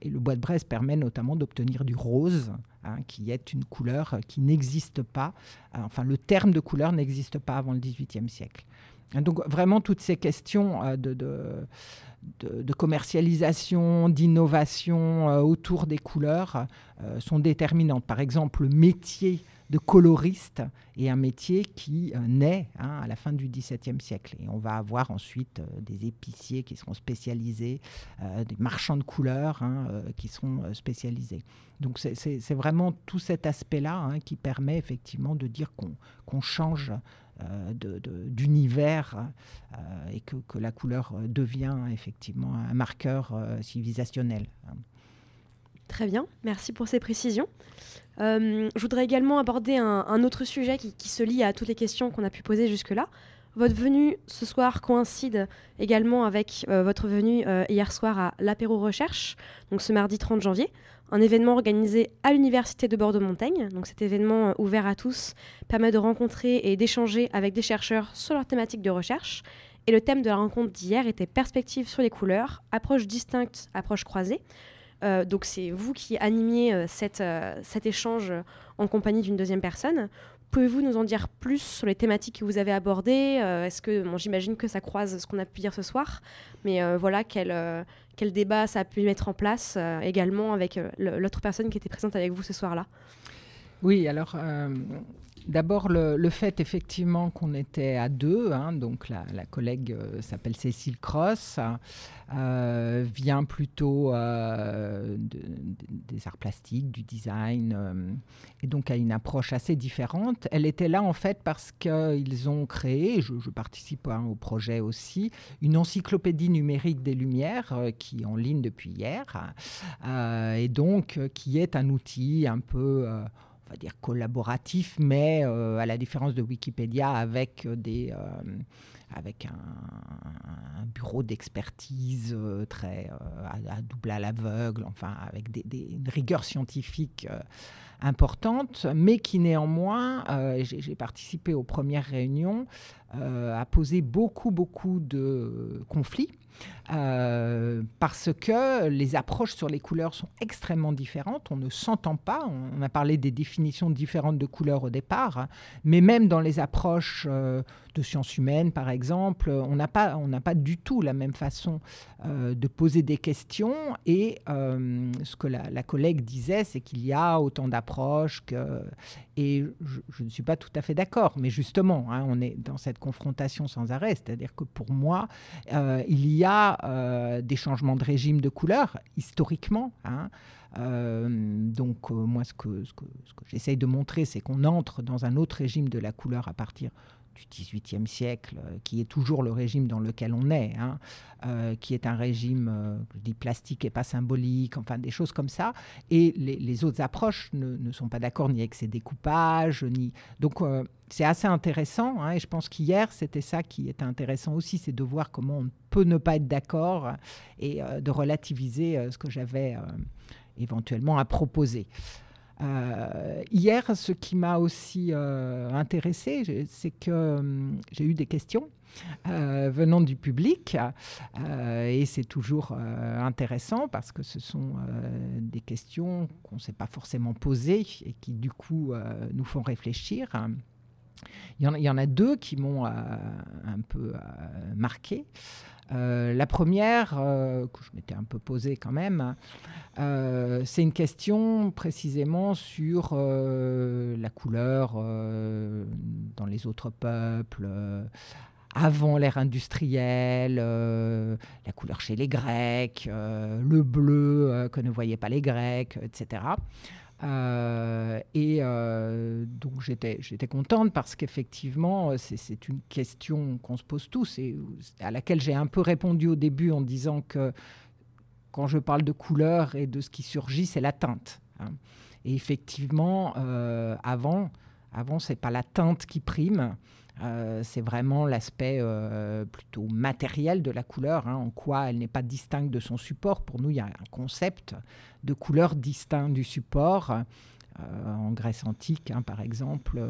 Et le bois de braise permet notamment d'obtenir du rose, hein, qui est une couleur qui n'existe pas. Enfin, le terme de couleur n'existe pas avant le XVIIIe siècle. Donc vraiment toutes ces questions de, de- commercialisation, d'innovation euh, autour des couleurs euh, sont déterminantes. Par exemple, le métier de coloriste est un métier qui euh, naît hein, à la fin du XVIIe siècle. Et on va avoir ensuite des épiciers qui seront spécialisés, des marchands de couleurs hein, qui seront spécialisés. Donc c'est- vraiment tout cet aspect-là hein, qui permet effectivement de dire qu'on change d'univers euh, et que, la couleur euh, devient effectivement un marqueur euh, civilisationnel. Très bien, merci pour ces précisions. Euh, je voudrais également aborder un, autre sujet qui, se lie à toutes les questions qu'on a pu poser jusque-là. Votre venue ce soir coïncide également avec euh, votre venue euh, hier soir à l'apéro recherche, donc ce mardi 30 janvier, un événement organisé à l'université de Bordeaux-Montaigne. Donc cet événement euh, ouvert à tous permet de rencontrer et d'échanger avec des chercheurs sur leur thématique de recherche. Et le thème de la rencontre d'hier était perspective sur les couleurs, approche distincte, approche croisée. Euh, donc c'est vous qui animiez euh, cet échange en compagnie d'une deuxième personne. Pouvez-vous nous en dire plus sur les thématiques que vous avez abordées Euh, Est-ce que, j'imagine que ça croise ce qu'on a pu dire ce soir, mais euh, voilà quel, euh, quel débat ça a pu mettre en place également avec l'autre personne qui était présente avec vous ce soir-là? Oui, alors d'abord le, fait effectivement qu'on était à deux, hein, donc la, collègue euh, s'appelle Cécile Cross, euh, vient plutôt euh, de- de- des arts plastiques, du design, et donc a une approche assez différente. Elle était là en fait parce qu'ils ont créé, je, participe hein, au projet aussi, une encyclopédie numérique des Lumières qui est en ligne depuis hier, et donc qui est un outil un peu... on va dire collaboratif, mais euh, à la différence de Wikipédia, avec euh, des, euh, avec un, bureau d'expertise très à, à double à l'aveugle, enfin avec des, une rigueur scientifique importante, mais qui néanmoins, j'ai participé aux premières réunions, a posé beaucoup, beaucoup de conflits. Euh, parce que les approches sur les couleurs sont extrêmement différentes, on ne s'entend pas, on a parlé des définitions différentes de couleurs au départ, hein, mais même dans les approches euh, de sciences humaines par exemple, on n'a pas, on n'a pas du tout la même façon euh, de poser des questions. Et ce que la, collègue disait, c'est qu'il y a autant d'approches que... Et je, ne suis pas tout à fait d'accord, mais justement, hein, on est dans cette confrontation sans arrêt, c'est-à-dire que pour moi, il y a euh, des changements de régime de couleur historiquement. hein. Euh, donc euh, moi, ce que, ce ce que j'essaye de montrer, c'est qu'on entre dans un autre régime de la couleur à partir du XVIIIe siècle, euh, qui est toujours le régime dans lequel on est, hein, euh, qui est un régime, euh, je dis plastique et pas symbolique, enfin des choses comme ça. Et les, autres approches ne, sont pas d'accord ni avec ces découpages, ni... Donc euh, c'est assez intéressant, hein, et je pense qu'hier, c'était ça qui était intéressant aussi, c'est de voir comment on peut ne pas être d'accord et de relativiser ce que j'avais éventuellement à proposer. Euh, hier, ce qui m'a aussi euh, intéressé, c'est que hum, j'ai eu des questions euh, venant du public et c'est toujours intéressant parce que ce sont des questions qu'on ne s'est pas forcément posées et qui du coup nous font réfléchir. Il y en, a- il y en a deux qui m'ont un peu marqué. Euh, la première, euh, que je m'étais un peu posée quand même, euh, c'est une question précisément sur la couleur dans les autres peuples, avant l'ère industrielle, la couleur chez les Grecs, le bleu que ne voyaient pas les Grecs, etc. Euh, et euh, donc j'étais, contente parce qu'effectivement, euh, c'est, une question qu'on se pose tous et à laquelle j'ai un peu répondu au début en disant que quand je parle de couleur et de ce qui surgit, c'est la teinte. hein. Et effectivement, avant, avant c'est pas la teinte qui prime, euh, c'est vraiment l'aspect euh, plutôt matériel de la couleur, hein, en quoi elle n'est pas distincte de son support. Pour nous, il y a un concept de couleur distinct du support. Euh, en Grèce antique, hein, par exemple,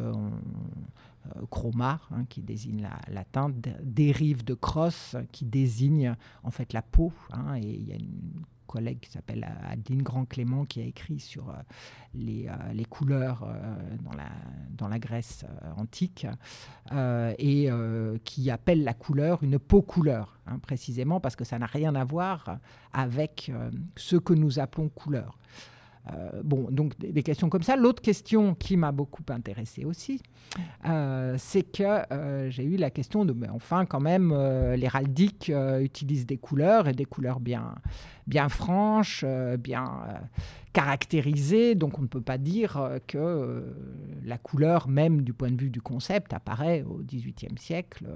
chroma, hein, qui désigne la, la teinte, dé- dérive de cross, qui désigne en fait la peau. et il y a une collègue qui s'appelle euh, Adeline Grand-Clément qui a écrit sur euh, les, euh, les couleurs dans, la, dans la Grèce antique et qui appelle la couleur une peau couleur, hein, précisément parce que ça n'a rien à voir avec ce que nous appelons couleur. Euh, bon, donc des, questions comme ça. L'autre question qui m'a beaucoup intéressée aussi, euh, c'est que euh, j'ai eu la question de, mais enfin, quand même, l'héraldique utilise des couleurs et des couleurs bien, bien franches, bien caractérisées. Donc on ne peut pas dire que la couleur, même du point de vue du concept, apparaît au XVIIIe siècle.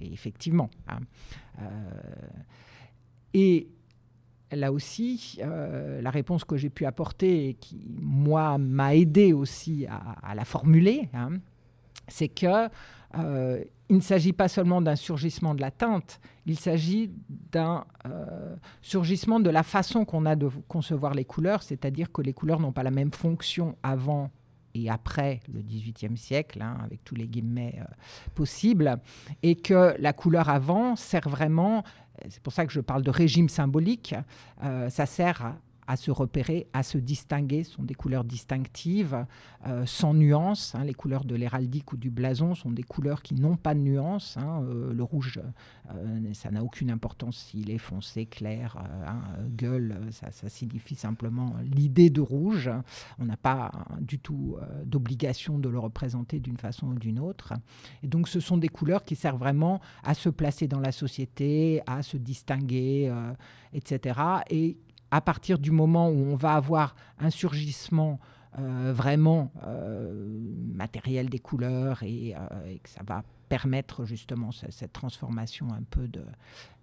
et effectivement. hein. Et là aussi, euh, la réponse que j'ai pu apporter et qui, moi, m'a aidé aussi à, la formuler, hein, c'est que euh, il ne s'agit pas seulement d'un surgissement de la teinte, il s'agit d'un euh, surgissement de la façon qu'on a de concevoir les couleurs, c'est-à-dire que les couleurs n'ont pas la même fonction avant et après le XVIIIe siècle, hein, avec tous les guillemets possibles, et que la couleur avant sert vraiment, c'est pour ça que je parle de régime symbolique, euh, ça sert à, à se repérer, à se distinguer, sont des couleurs distinctives, euh, sans nuance. hein. Les couleurs de l'héraldique ou du blason sont des couleurs qui n'ont pas de nuance. hein. Euh, le rouge, euh, ça n'a aucune importance s'il est foncé, clair, euh, hein, gueule, ça, signifie simplement l'idée de rouge. On n'a pas hein, du tout d'obligation de le représenter d'une façon ou d'une autre. Et donc ce sont des couleurs qui servent vraiment à se placer dans la société, à se distinguer, etc. Et à partir du moment où on va avoir un surgissement euh, vraiment euh, matériel des couleurs et, euh, et que ça va permettre justement ce- cette transformation un peu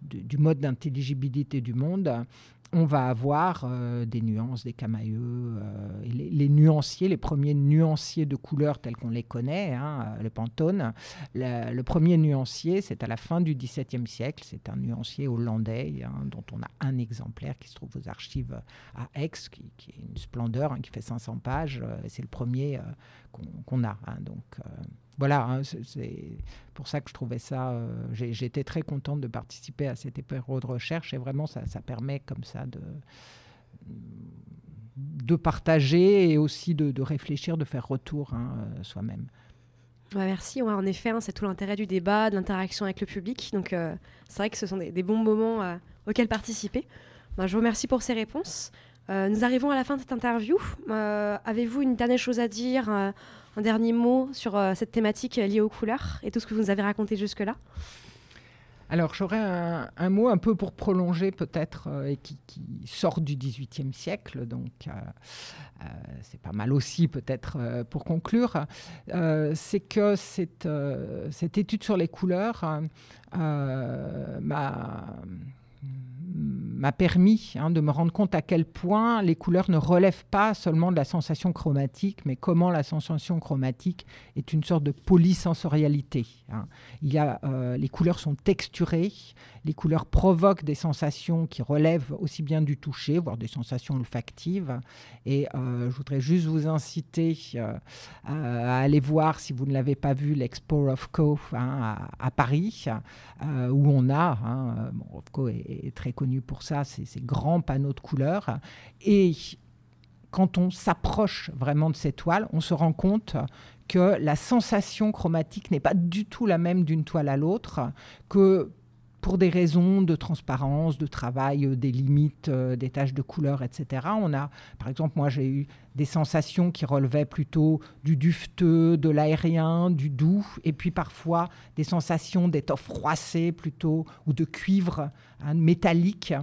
du mode d'intelligibilité du monde, on va avoir euh, des nuances, des camailleux, euh, les, nuanciers, les premiers nuanciers de couleurs tels qu'on les connaît, hein, euh, le Pantone. Le, premier nuancier, c'est à la fin du XVIIe siècle, c'est un nuancier hollandais hein, dont on a un exemplaire qui se trouve aux archives à Aix, qui, est une splendeur, hein, qui fait 500 pages. c'est le premier qu'on a. donc, voilà, hein, c'est- pour ça que je trouvais ça. euh, J'étais très contente de participer à cet apéro de recherche et vraiment, ça, permet comme ça de de partager et aussi de, réfléchir, de faire retour hein, euh, soi-même. Merci. En effet, hein, c'est tout l'intérêt du débat, de l'interaction avec le public. Donc, euh, c'est vrai que ce sont des, bons moments auxquels participer. Ben, je vous remercie pour ces réponses. Nous arrivons à la fin de cette interview. Avez-vous une dernière chose à dire, un dernier mot sur euh, cette thématique liée aux couleurs et tout ce que vous nous avez raconté jusque-là? Alors, j'aurais un, mot un peu pour prolonger peut-être euh, et qui, sort du XVIIIe siècle, donc euh, c'est pas mal aussi peut-être pour conclure. C'est que cette, cette étude sur les couleurs m'a m'a permis hein, de me rendre compte à quel point les couleurs ne relèvent pas seulement de la sensation chromatique, mais comment la sensation chromatique est une sorte de polysensorialité. hein. Il y a, euh, les couleurs sont texturées, les couleurs provoquent des sensations qui relèvent aussi bien du toucher, voire des sensations olfactives. Et euh, je voudrais juste vous inciter euh, à aller voir, si vous ne l'avez pas vu, l'Expo Rofco hein, à, Paris, où on a, hein, est, est très connu pour ça, ces, ces grands panneaux de couleurs. Et quand on s'approche vraiment de ces toiles, on se rend compte que la sensation chromatique n'est pas du tout la même d'une toile à l'autre, que pour des raisons de transparence, de travail, euh, des limites, euh, des taches de couleur, etc. On a, par exemple, moi j'ai eu des sensations qui relevaient plutôt du dufteux, de l'aérien, du doux, et puis parfois des sensations d'étoffe froissée plutôt, ou de cuivre hein, métallique.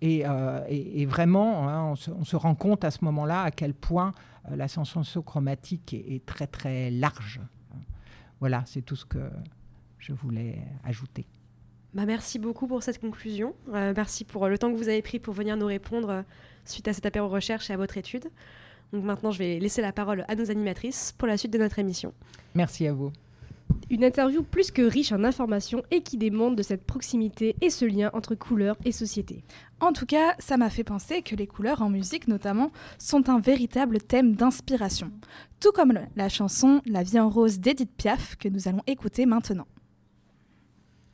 Et, euh, vraiment, hein, on, se, rend compte à ce moment-là à quel point la sensation chromatique est très très large. Voilà, c'est tout ce que je voulais ajouter. Bah, merci beaucoup pour cette conclusion. Euh, merci pour euh, le temps que vous avez pris pour venir nous répondre euh, suite à cet apéro recherche et à votre étude. Donc maintenant, je vais laisser la parole à nos animatrices pour la suite de notre émission. Merci à vous. Une interview plus que riche en informations et qui démontre de cette proximité et ce lien entre couleurs et société. En tout cas, ça m'a fait penser que les couleurs en musique notamment sont un véritable thème d'inspiration. Tout comme la chanson La vie en rose d'Edith Piaf que nous allons écouter maintenant.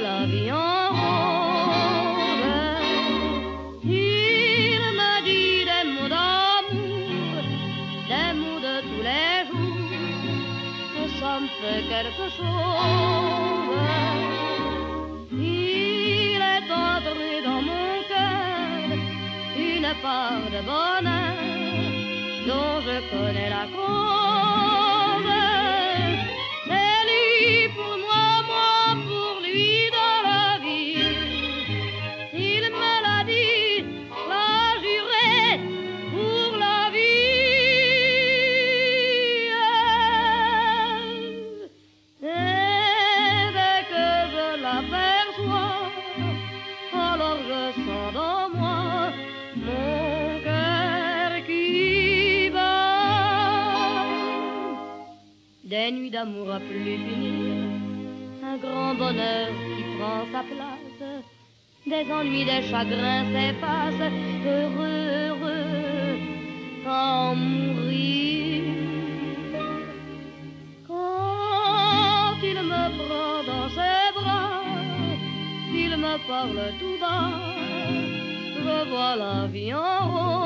la vie en rose. Il me dit des mots d'amour, des mots de tous les jours, que ça me fait quelque chose. Il est entré dans mon cœur une part de bonheur dont je connais la cause. Plus finir, un grand bonheur qui prend sa place. Des ennuis, des chagrins s'effacent, heureux, heureux, sans mourir. Quand il me prend dans ses bras, il me parle tout bas, je vois la vie en rose.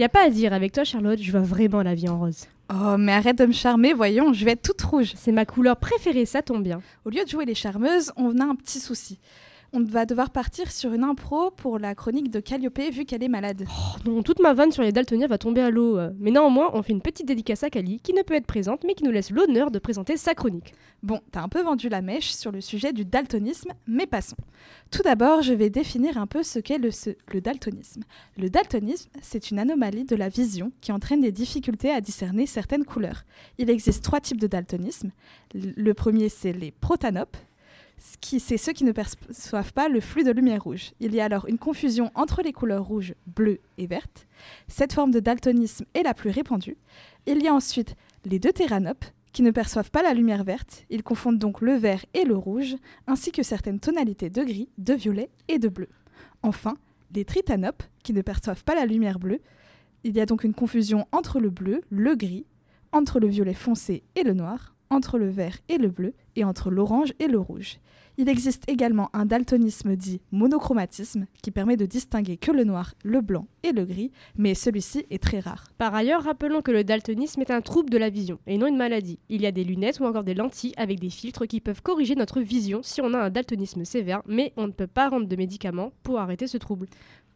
Y a pas à dire, avec toi Charlotte, je vois vraiment la vie en rose. Oh, mais arrête de me charmer, voyons, je vais être toute rouge. C'est ma couleur préférée, ça tombe bien. Au lieu de jouer les charmeuses, on a un petit souci. On va devoir partir sur une impro pour la chronique de Calliope vu qu'elle est malade. Oh non, toute ma vanne sur les daltoniens va tomber à l'eau. euh. Mais néanmoins, on fait une petite dédicace à Kali, qui ne peut être présente, mais qui nous laisse l'honneur de présenter sa chronique. Bon, t'as un peu vendu la mèche sur le sujet du daltonisme, mais passons. Tout d'abord, je vais définir un peu ce qu'est le, ce- le daltonisme. Le daltonisme, c'est une anomalie de la vision qui entraîne des difficultés à discerner certaines couleurs. Il existe trois types de daltonisme. Le premier, c'est les protanopes, c'est ceux qui ne perçoivent pas le flux de lumière rouge. Il y a alors une confusion entre les couleurs rouges, bleues et vertes. Cette forme de daltonisme est la plus répandue. Il y a ensuite les deutéranopes, qui ne perçoivent pas la lumière verte. Ils confondent donc le vert et le rouge, ainsi que certaines tonalités de gris, de violet et de bleu. Enfin, les tritanopes, qui ne perçoivent pas la lumière bleue. Il y a donc une confusion entre le bleu, le gris, entre le violet foncé et le noir, entre le vert et le bleu, et entre l'orange et le rouge. Il existe également un daltonisme dit monochromatisme, qui permet de distinguer que le noir, le blanc et le gris, mais celui-ci est très rare. Par ailleurs, rappelons que le daltonisme est un trouble de la vision, et non une maladie. Il y a des lunettes ou encore des lentilles avec des filtres qui peuvent corriger notre vision si on a un daltonisme sévère, mais on ne peut pas rendre de médicaments pour arrêter ce trouble.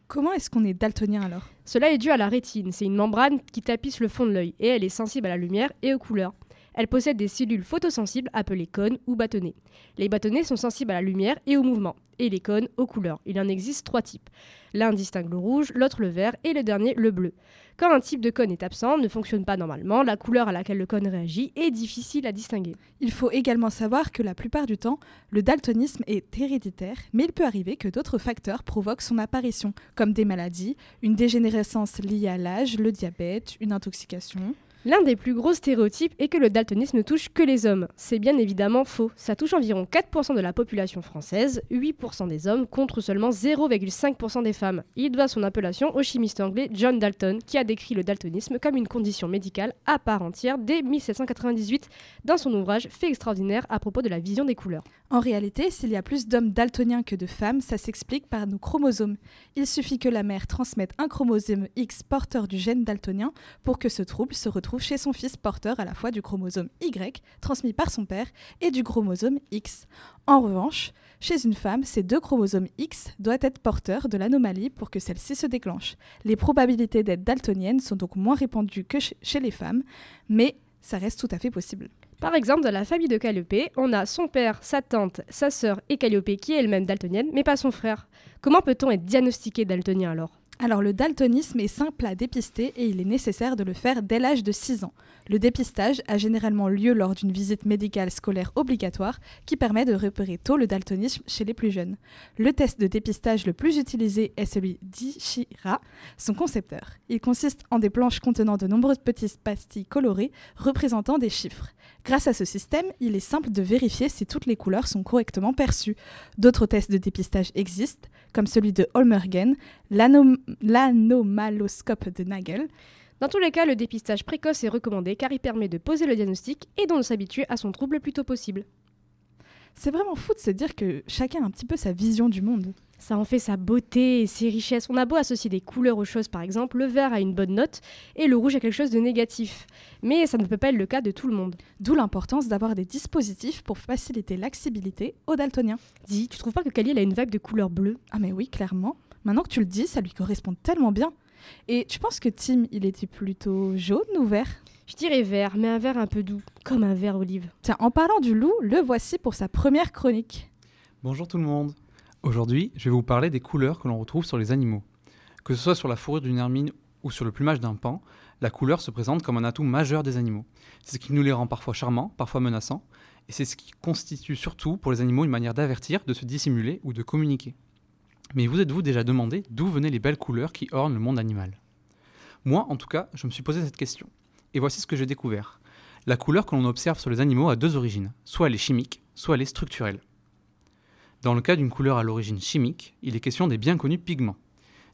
Comment est-ce qu'on est daltonien alors? Cela est dû à la rétine, c'est une membrane qui tapisse le fond de l'œil, et elle est sensible à la lumière et aux couleurs. Elle possède des cellules photosensibles appelées cônes ou bâtonnets. Les bâtonnets sont sensibles à la lumière et au mouvement, et les cônes aux couleurs. Il en existe trois types. L'un distingue le rouge, l'autre le vert et le dernier le bleu. Quand un type de cône est absent, ne fonctionne pas normalement, la couleur à laquelle le cône réagit est difficile à distinguer. Il faut également savoir que la plupart du temps, le daltonisme est héréditaire, mais il peut arriver que d'autres facteurs provoquent son apparition, comme des maladies, une dégénérescence liée à l'âge, le diabète, une intoxication. L'un des plus gros stéréotypes est que le daltonisme ne touche que les hommes. C'est bien évidemment faux. Ça touche environ 4% de la population française, 8% des hommes contre seulement 0,5% des femmes. Il doit son appellation au chimiste anglais John Dalton, qui a décrit le daltonisme comme une condition médicale à part entière dès 1798 dans son ouvrage Fait extraordinaire à propos de la vision des couleurs. En réalité, s'il y a plus d'hommes daltoniens que de femmes, ça s'explique par nos chromosomes. Il suffit que la mère transmette un chromosome X porteur du gène daltonien pour que ce trouble se retrouve chez son fils porteur à la fois du chromosome Y, transmis par son père, et du chromosome X. En revanche, chez une femme, ces deux chromosomes X doivent être porteurs de l'anomalie pour que celle-ci se déclenche. Les probabilités d'être daltonienne sont donc moins répandues que ch- chez les femmes, mais ça reste tout à fait possible. Par exemple, dans la famille de Calliope, on a son père, sa tante, sa sœur et Calliope qui est elle-même daltonienne, mais pas son frère. Comment peut-on être diagnostiqué daltonien alors? Alors le daltonisme est simple à dépister et il est nécessaire de le faire dès l'âge de 6 ans. Le dépistage a généralement lieu lors d'une visite médicale scolaire obligatoire qui permet de repérer tôt le daltonisme chez les plus jeunes. Le test de dépistage le plus utilisé est celui d'Ishira, son concepteur. Il consiste en des planches contenant de nombreuses petites pastilles colorées représentant des chiffres. Grâce à ce système, il est simple de vérifier si toutes les couleurs sont correctement perçues. D'autres tests de dépistage existent, comme celui de Holmergen, l'anom- l'anomaloscope de Nagel. Dans tous les cas, le dépistage précoce est recommandé car il permet de poser le diagnostic et de s'habituer à son trouble le plus tôt possible. C'est vraiment fou de se dire que chacun a un petit peu sa vision du monde. Ça en fait sa beauté et ses richesses. On a beau associer des couleurs aux choses, par exemple, le vert a une bonne note et le rouge a quelque chose de négatif. Mais ça ne peut pas être le cas de tout le monde. D'où l'importance d'avoir des dispositifs pour faciliter l'accessibilité aux daltoniens. Dis, tu trouves pas que Kali elle a une vibe de couleur bleue Ah mais oui, clairement. Maintenant que tu le dis, ça lui correspond tellement bien. Et tu penses que Tim, il était plutôt jaune ou vert? Je dirais vert, mais un vert un peu doux, comme un vert olive. Tiens, en parlant du loup, le voici pour sa première chronique. Bonjour tout le monde. Aujourd'hui, je vais vous parler des couleurs que l'on retrouve sur les animaux. Que ce soit sur la fourrure d'une hermine ou sur le plumage d'un pan, la couleur se présente comme un atout majeur des animaux. C'est ce qui nous les rend parfois charmants, parfois menaçants, et c'est ce qui constitue surtout pour les animaux une manière d'avertir, de se dissimuler ou de communiquer. Mais vous êtes-vous déjà demandé d'où venaient les belles couleurs qui ornent le monde animal? Moi, en tout cas, je me suis posé cette question. Et voici ce que j'ai découvert. La couleur que l'on observe sur les animaux a deux origines, soit elle est chimique, soit elle est structurelle. Dans le cas d'une couleur à l'origine chimique, il est question des bien connus pigments,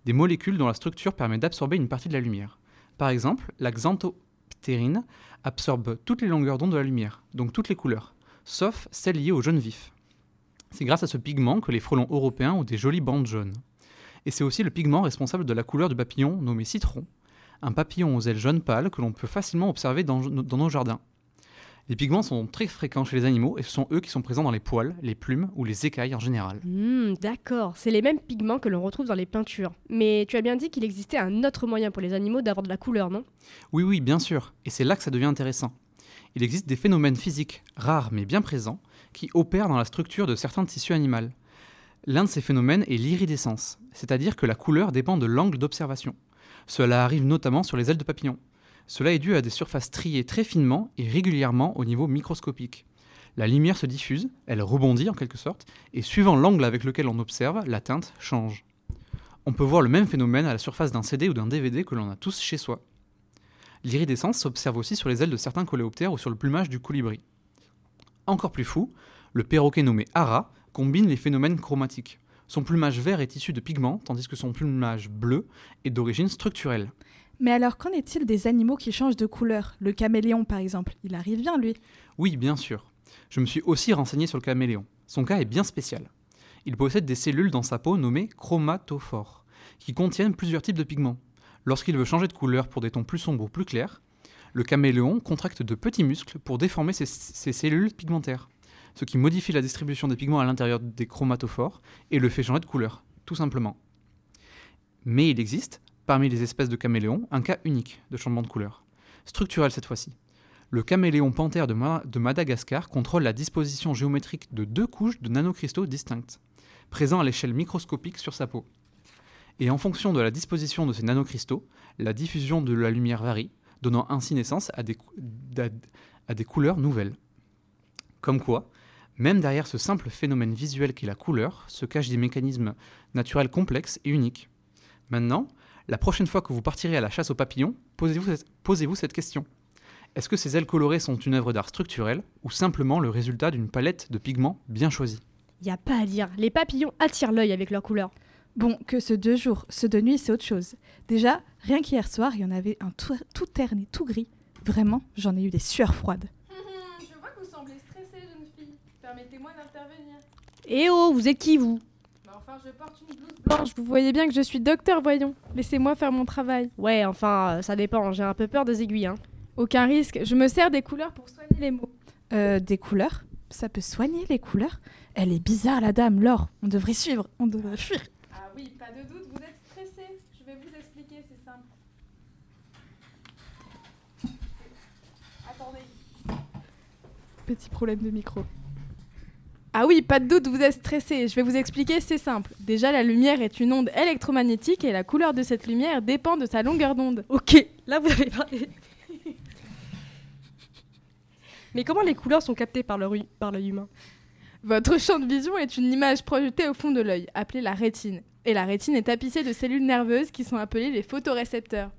des molécules dont la structure permet d'absorber une partie de la lumière. Par exemple, la xanthoptérine absorbe toutes les longueurs d'onde de la lumière, donc toutes les couleurs, sauf celles liées au jaune vif. C'est grâce à ce pigment que les frelons européens ont des jolies bandes jaunes. Et c'est aussi le pigment responsable de la couleur du papillon nommé citron, un papillon aux ailes jaunes pâles que l'on peut facilement observer dans, dans nos jardins. Les pigments sont très fréquents chez les animaux et ce sont eux qui sont présents dans les poils, les plumes ou les écailles en général. Hmm, D'accord, c'est les mêmes pigments que l'on retrouve dans les peintures. Mais tu as bien dit qu'il existait un autre moyen pour les animaux d'avoir de la couleur, non? Oui, oui, bien sûr, et c'est là que ça devient intéressant. Il existe des phénomènes physiques, rares mais bien présents, qui opèrent dans la structure de certains tissus animaux. L'un de ces phénomènes est l'iridescence, c'est-à-dire que la couleur dépend de l'angle d'observation. Cela arrive notamment sur les ailes de papillons. Cela est dû à des surfaces triées très finement et régulièrement au niveau microscopique. La lumière se diffuse, elle rebondit en quelque sorte, et suivant l'angle avec lequel on observe, la teinte change. On peut voir le même phénomène à la surface d'un CD ou d'un DVD que l'on a tous chez soi. L'iridescence s'observe aussi sur les ailes de certains coléoptères ou sur le plumage du colibri. Encore plus fou, le perroquet nommé Ara combine les phénomènes chromatiques. Son plumage vert est issu de pigments, tandis que son plumage bleu est d'origine structurelle. Mais alors, qu'en est-il des animaux qui changent de couleur? Le caméléon, par exemple, il arrive bien, lui. Oui, bien sûr. Je me suis aussi renseigné sur le caméléon. Son cas est bien spécial. Il possède des cellules dans sa peau nommées chromatophores, qui contiennent plusieurs types de pigments. Lorsqu'il veut changer de couleur pour des tons plus sombres ou plus clairs, le caméléon contracte de petits muscles pour déformer ses, ses cellules pigmentaires, ce qui modifie la distribution des pigments à l'intérieur des chromatophores et le fait changer de couleur, tout simplement. Mais il existe, parmi les espèces de caméléons, un cas unique de changement de couleur, structurel cette fois-ci. Le caméléon panthère de, Ma- de Madagascar contrôle la disposition géométrique de deux couches de nanocristaux distinctes, présents à l'échelle microscopique sur sa peau. Et en fonction de la disposition de ces nanocristaux, la diffusion de la lumière varie, donnant ainsi naissance à des couleurs nouvelles. Comme quoi, même derrière ce simple phénomène visuel qu'est la couleur, se cachent des mécanismes naturels complexes et uniques. Maintenant, la prochaine fois que vous partirez à la chasse aux papillons, posez-vous cette, question. Est-ce que ces ailes colorées sont une œuvre d'art structurelle ou simplement le résultat d'une palette de pigments bien choisis? Y a pas à dire, les papillons attirent l'œil avec leur couleur. Bon, que ce deux jours, ce de nuit, c'est autre chose. Déjà, rien qu'hier soir, il y en avait un tout, tout terne et tout gris. Vraiment, j'en ai eu des sueurs froides. Je vois que vous semblez stressée, jeune fille. Permettez-moi d'intervenir. Eh oh, vous êtes qui vous? Bah enfin, je porte une blouse blanche. Vous voyez bien que je suis docteur, voyons. Laissez-moi faire mon travail. Ouais, enfin, euh, ça dépend, j'ai un peu peur des aiguilles, hein. Aucun risque. Je me sers des couleurs pour soigner les maux. Euh, des couleurs? Ça peut soigner les couleurs? Elle est bizarre, la dame, Laure. On devrait suivre, on devrait fuir. Ah oui, pas de doute, vous êtes stressée. Je vais vous expliquer, c'est simple. Attendez. Petit problème de micro. Ah oui, pas de doute, vous êtes stressé. Je vais vous expliquer, c'est simple. Déjà, la lumière est une onde électromagnétique et la couleur de cette lumière dépend de sa longueur d'onde. Ok, là vous avez parlé. Mais comment les couleurs sont captées par l'œil par humain? Votre champ de vision est une image projetée au fond de l'œil, appelée la rétine. Et la rétine est tapissée de cellules nerveuses qui sont appelées les photorécepteurs.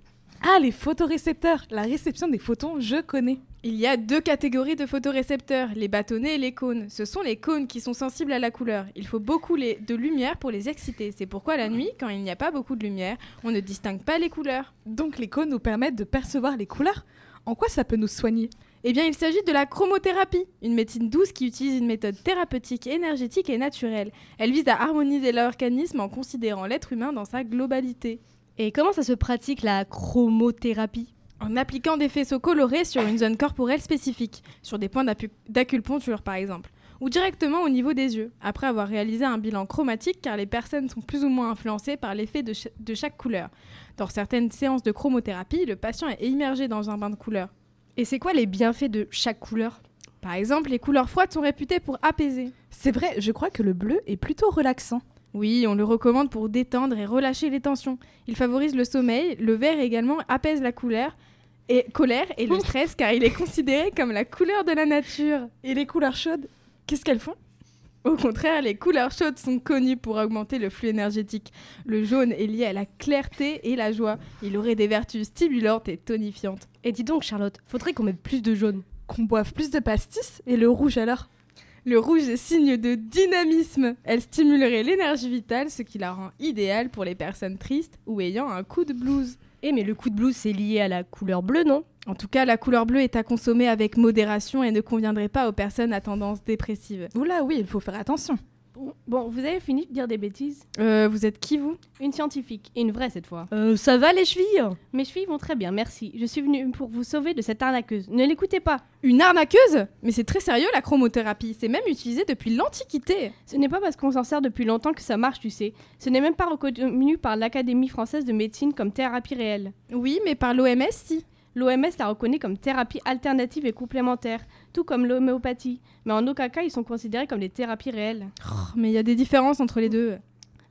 Ah, les photorécepteurs La réception des photons, je connais. Il y a deux catégories de photorécepteurs, les bâtonnets et les cônes. Ce sont les cônes qui sont sensibles à la couleur. Il faut beaucoup les- de lumière pour les exciter. C'est pourquoi la nuit, quand il n'y a pas beaucoup de lumière, on ne distingue pas les couleurs. Donc les cônes nous permettent de percevoir les couleurs? En quoi ça peut nous soigner? Eh bien, il s'agit de la chromothérapie, une médecine douce qui utilise une méthode thérapeutique, énergétique et naturelle. Elle vise à harmoniser l'organisme en considérant l'être humain dans sa globalité. Et comment ça se pratique la chromothérapie? En appliquant des faisceaux colorés sur une zone corporelle spécifique, sur des points d'acupuncture par exemple, ou directement au niveau des yeux, après avoir réalisé un bilan chromatique car les personnes sont plus ou moins influencées par l'effet de chaque couleur. Dans certaines séances de chromothérapie, le patient est immergé dans un bain de couleurs. Et c'est quoi les bienfaits de chaque couleur? Par exemple, les couleurs froides sont réputées pour apaiser. C'est vrai, je crois que le bleu est plutôt relaxant. Oui, on le recommande pour détendre et relâcher les tensions. Il favorise le sommeil, le vert également apaise la couleur et colère et le stress car il est considéré comme la couleur de la nature. Et les couleurs chaudes, qu'est-ce qu'elles font? Au contraire, les couleurs chaudes sont connues pour augmenter le flux énergétique. Le jaune est lié à la clarté et la joie. Il aurait des vertus stimulantes et tonifiantes. Et dis donc Charlotte, faudrait qu'on mette plus de jaune. Qu'on boive plus de pastis et le rouge alors? Le rouge est signe de dynamisme. Elle stimulerait l'énergie vitale, ce qui la rend idéale pour les personnes tristes ou ayant un coup de blues. Eh mais le coup de blues c'est lié à la couleur bleue, non? En tout cas, la couleur bleue est à consommer avec modération et ne conviendrait pas aux personnes à tendance dépressive. Oula, oui, il faut faire attention. Bon, bon, vous avez fini de dire des bêtises Euh, vous êtes qui vous? Une scientifique, et une vraie cette fois. Euh, ça va les chevilles? Mes chevilles vont très bien, merci. Je suis venue pour vous sauver de cette arnaqueuse. Ne l'écoutez pas. Une arnaqueuse? Mais c'est très sérieux la chromothérapie, c'est même utilisé depuis l'Antiquité. Ce n'est pas parce qu'on s'en sert depuis longtemps que ça marche, tu sais. Ce n'est même pas reconnu par l'Académie française de médecine comme thérapie réelle. Oui, mais par l'OMS si. L'OMS la reconnaît comme thérapie alternative et complémentaire, tout comme l'homéopathie. Mais en aucun cas, ils sont considérés comme des thérapies réelles. Oh, mais il y a des différences entre les deux.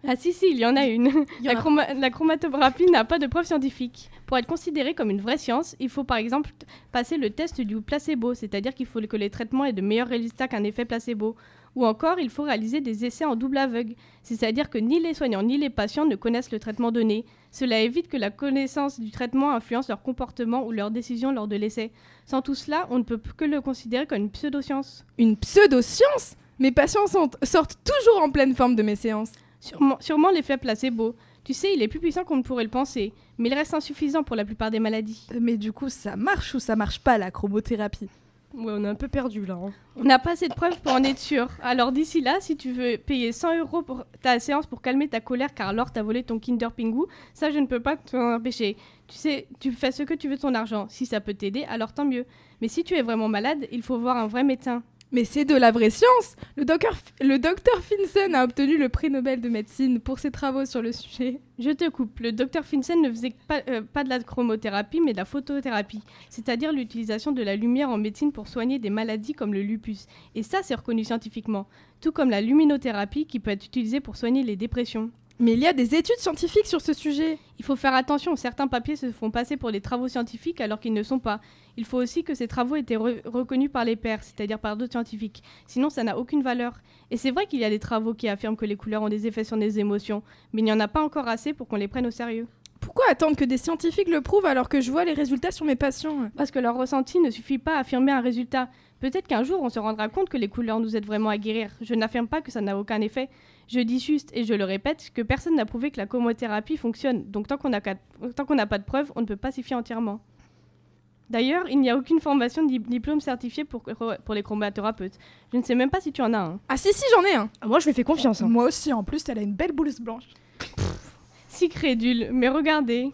Ah si, si, il y en a une. En La, a- chroma- la chromatographie n'a pas de preuve scientifique. Pour être considérée comme une vraie science, il faut par exemple passer le test du placebo, c'est-à-dire qu'il faut que les traitements aient de meilleurs résultats qu'un effet placebo. Ou encore, il faut réaliser des essais en double aveugle, c'est-à-dire que ni les soignants ni les patients ne connaissent le traitement donné. Cela évite que la connaissance du traitement influence leur comportement ou leur décision lors de l'essai. Sans tout cela, on ne peut que le considérer comme une pseudoscience. Une pseudo-science? Mes patients sortent toujours en pleine forme de mes séances. Sûrement, sûrement l'effet placebo. Tu sais, il est plus puissant qu'on ne pourrait le penser, mais il reste insuffisant pour la plupart des maladies. Euh, Mais du coup, ça marche ou ça marche pas la chromothérapie? Ouais, on est un peu perdu là. hein. On n'a pas assez de preuves pour en être sûr. Alors d'ici là, si tu veux payer 100 euros pour ta séance pour calmer ta colère car Laure t'a volé ton Kinder Pingu, ça je ne peux pas t'en empêcher. Tu sais, tu fais ce que tu veux de ton argent. Si ça peut t'aider, alors tant mieux. Mais si tu es vraiment malade, il faut voir un vrai médecin. Mais c'est de la vraie science le docteur, Finsen a obtenu le prix Nobel de médecine pour ses travaux sur le sujet. Je te coupe. Le docteur Finsen ne faisait euh, pas de la chromothérapie, mais de la photothérapie, c'est-à-dire l'utilisation de la lumière en médecine pour soigner des maladies comme le lupus. Et ça, c'est reconnu scientifiquement. Tout comme la luminothérapie qui peut être utilisée pour soigner les dépressions. Mais il y a des études scientifiques sur ce sujet. Il faut faire attention, certains papiers se font passer pour des travaux scientifiques alors qu'ils ne sont pas. Il faut aussi que ces travaux aient été re- reconnus par les pairs, c'est-à-dire par d'autres scientifiques. Sinon, ça n'a aucune valeur. Et c'est vrai qu'il y a des travaux qui affirment que les couleurs ont des effets sur les émotions, mais il n'y en a pas encore assez pour qu'on les prenne au sérieux. Pourquoi attendre que des scientifiques le prouvent alors que je vois les résultats sur mes patients? Parce que leur ressenti ne suffit pas à affirmer un résultat. Peut-être qu'un jour on se rendra compte que les couleurs nous aident vraiment à guérir. Je n'affirme pas que ça n'a aucun effet. Je dis juste, et je le répète, que personne n'a prouvé que la chromothérapie fonctionne. Donc tant qu'on n'a qu'à- tant qu'on n'a pas de preuves, on ne peut pas s'y fier entièrement. D'ailleurs, il n'y a aucune formation de diplôme certifié pour, pour les chromathérapeutes. Je ne sais même pas si tu en as un. Ah si si j'en ai un Ah, moi je lui fais confiance. hein. Moi aussi, en plus, elle a une belle blouse blanche. Si crédule, mais regardez.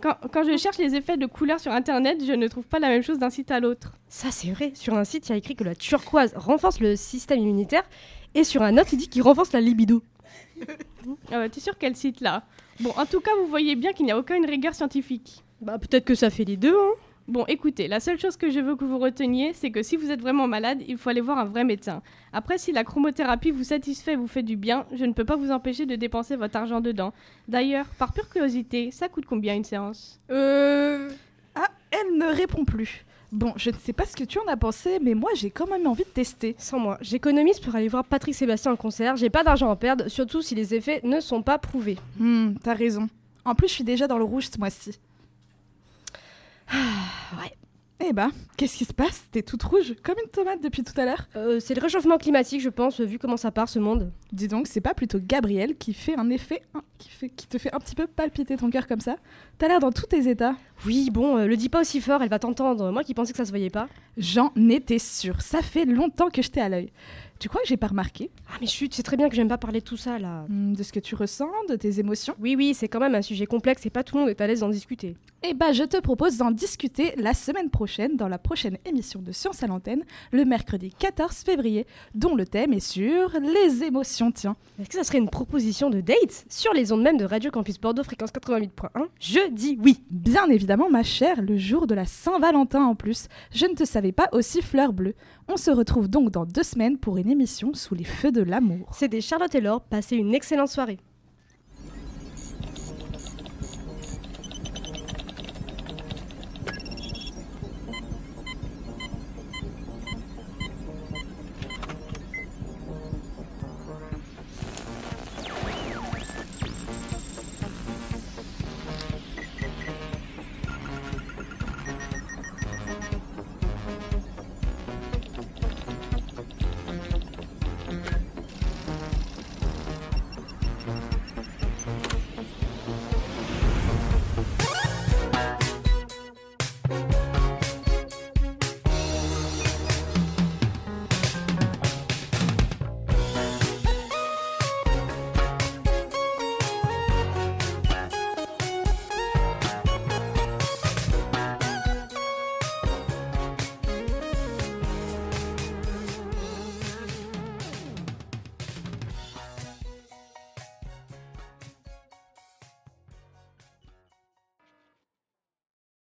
Quand, quand je cherche les effets de couleurs sur internet, je ne trouve pas la même chose d'un site à l'autre. Ça c'est vrai. Sur un site, il y a écrit que la turquoise renforce le système immunitaire et sur un autre, il dit qu'il renforce la libido. Ah ouais, T'es sûr quel site là? Bon, en tout cas, vous voyez bien qu'il n'y a aucune rigueur scientifique. Bah peut-être que ça fait les deux. Hein. Bon, écoutez, la seule chose que je veux que vous reteniez, c'est que si vous êtes vraiment malade, il faut aller voir un vrai médecin. Après, si la chromothérapie vous satisfait et vous fait du bien, je ne peux pas vous empêcher de dépenser votre argent dedans. D'ailleurs, par pure curiosité, ça coûte combien une séance? Euh... Ah, elle ne répond plus. Bon, je ne sais pas ce que tu en as pensé, mais moi, j'ai quand même envie de tester. Sans moi, j'économise pour aller voir Patrick Sébastien en concert. J'ai pas d'argent à perdre, surtout si les effets ne sont pas prouvés. Hmm, t'as raison. En plus, je suis déjà dans le rouge ce mois-ci. ouais. Eh ben, qu'est-ce qui se passe? T'es toute rouge, comme une tomate depuis tout à l'heure. Euh, c'est le réchauffement climatique, je pense, vu comment ça part ce monde. Dis donc, c'est pas plutôt Gabriel qui fait un effet, hein, qui, fait, qui te fait un petit peu palpiter ton cœur comme ça? T'as l'air dans tous tes états. Oui, bon, euh, le dis pas aussi fort, elle va t'entendre. Moi qui pensais que ça se voyait pas. J'en étais sûre. Ça fait longtemps que je t'ai à l'œil. Tu crois que j'ai pas remarqué Ah mais chut, c'est très bien que j'aime pas parler de tout ça là. Hmm, De ce que tu ressens, de tes émotions Oui, oui, c'est quand même un sujet complexe et pas tout le monde est à l'aise d'en discuter. Eh ben, je te propose d'en discuter la semaine prochaine dans la prochaine émission de Science à l'antenne, le mercredi 14 février, dont le thème est sur les émotions. Tiens, Est-ce que ça serait une proposition de date sur les ondes même de Radio Campus Bordeaux fréquence 88.1 Je dis oui. bien évidemment, ma chère, le jour de la Saint-Valentin en plus. Je ne te savais pas aussi fleur bleue. On se retrouve donc dans deux semaines pour une émission sous les feux de l'amour. C'était Charlotte et Laure, passez une excellente soirée.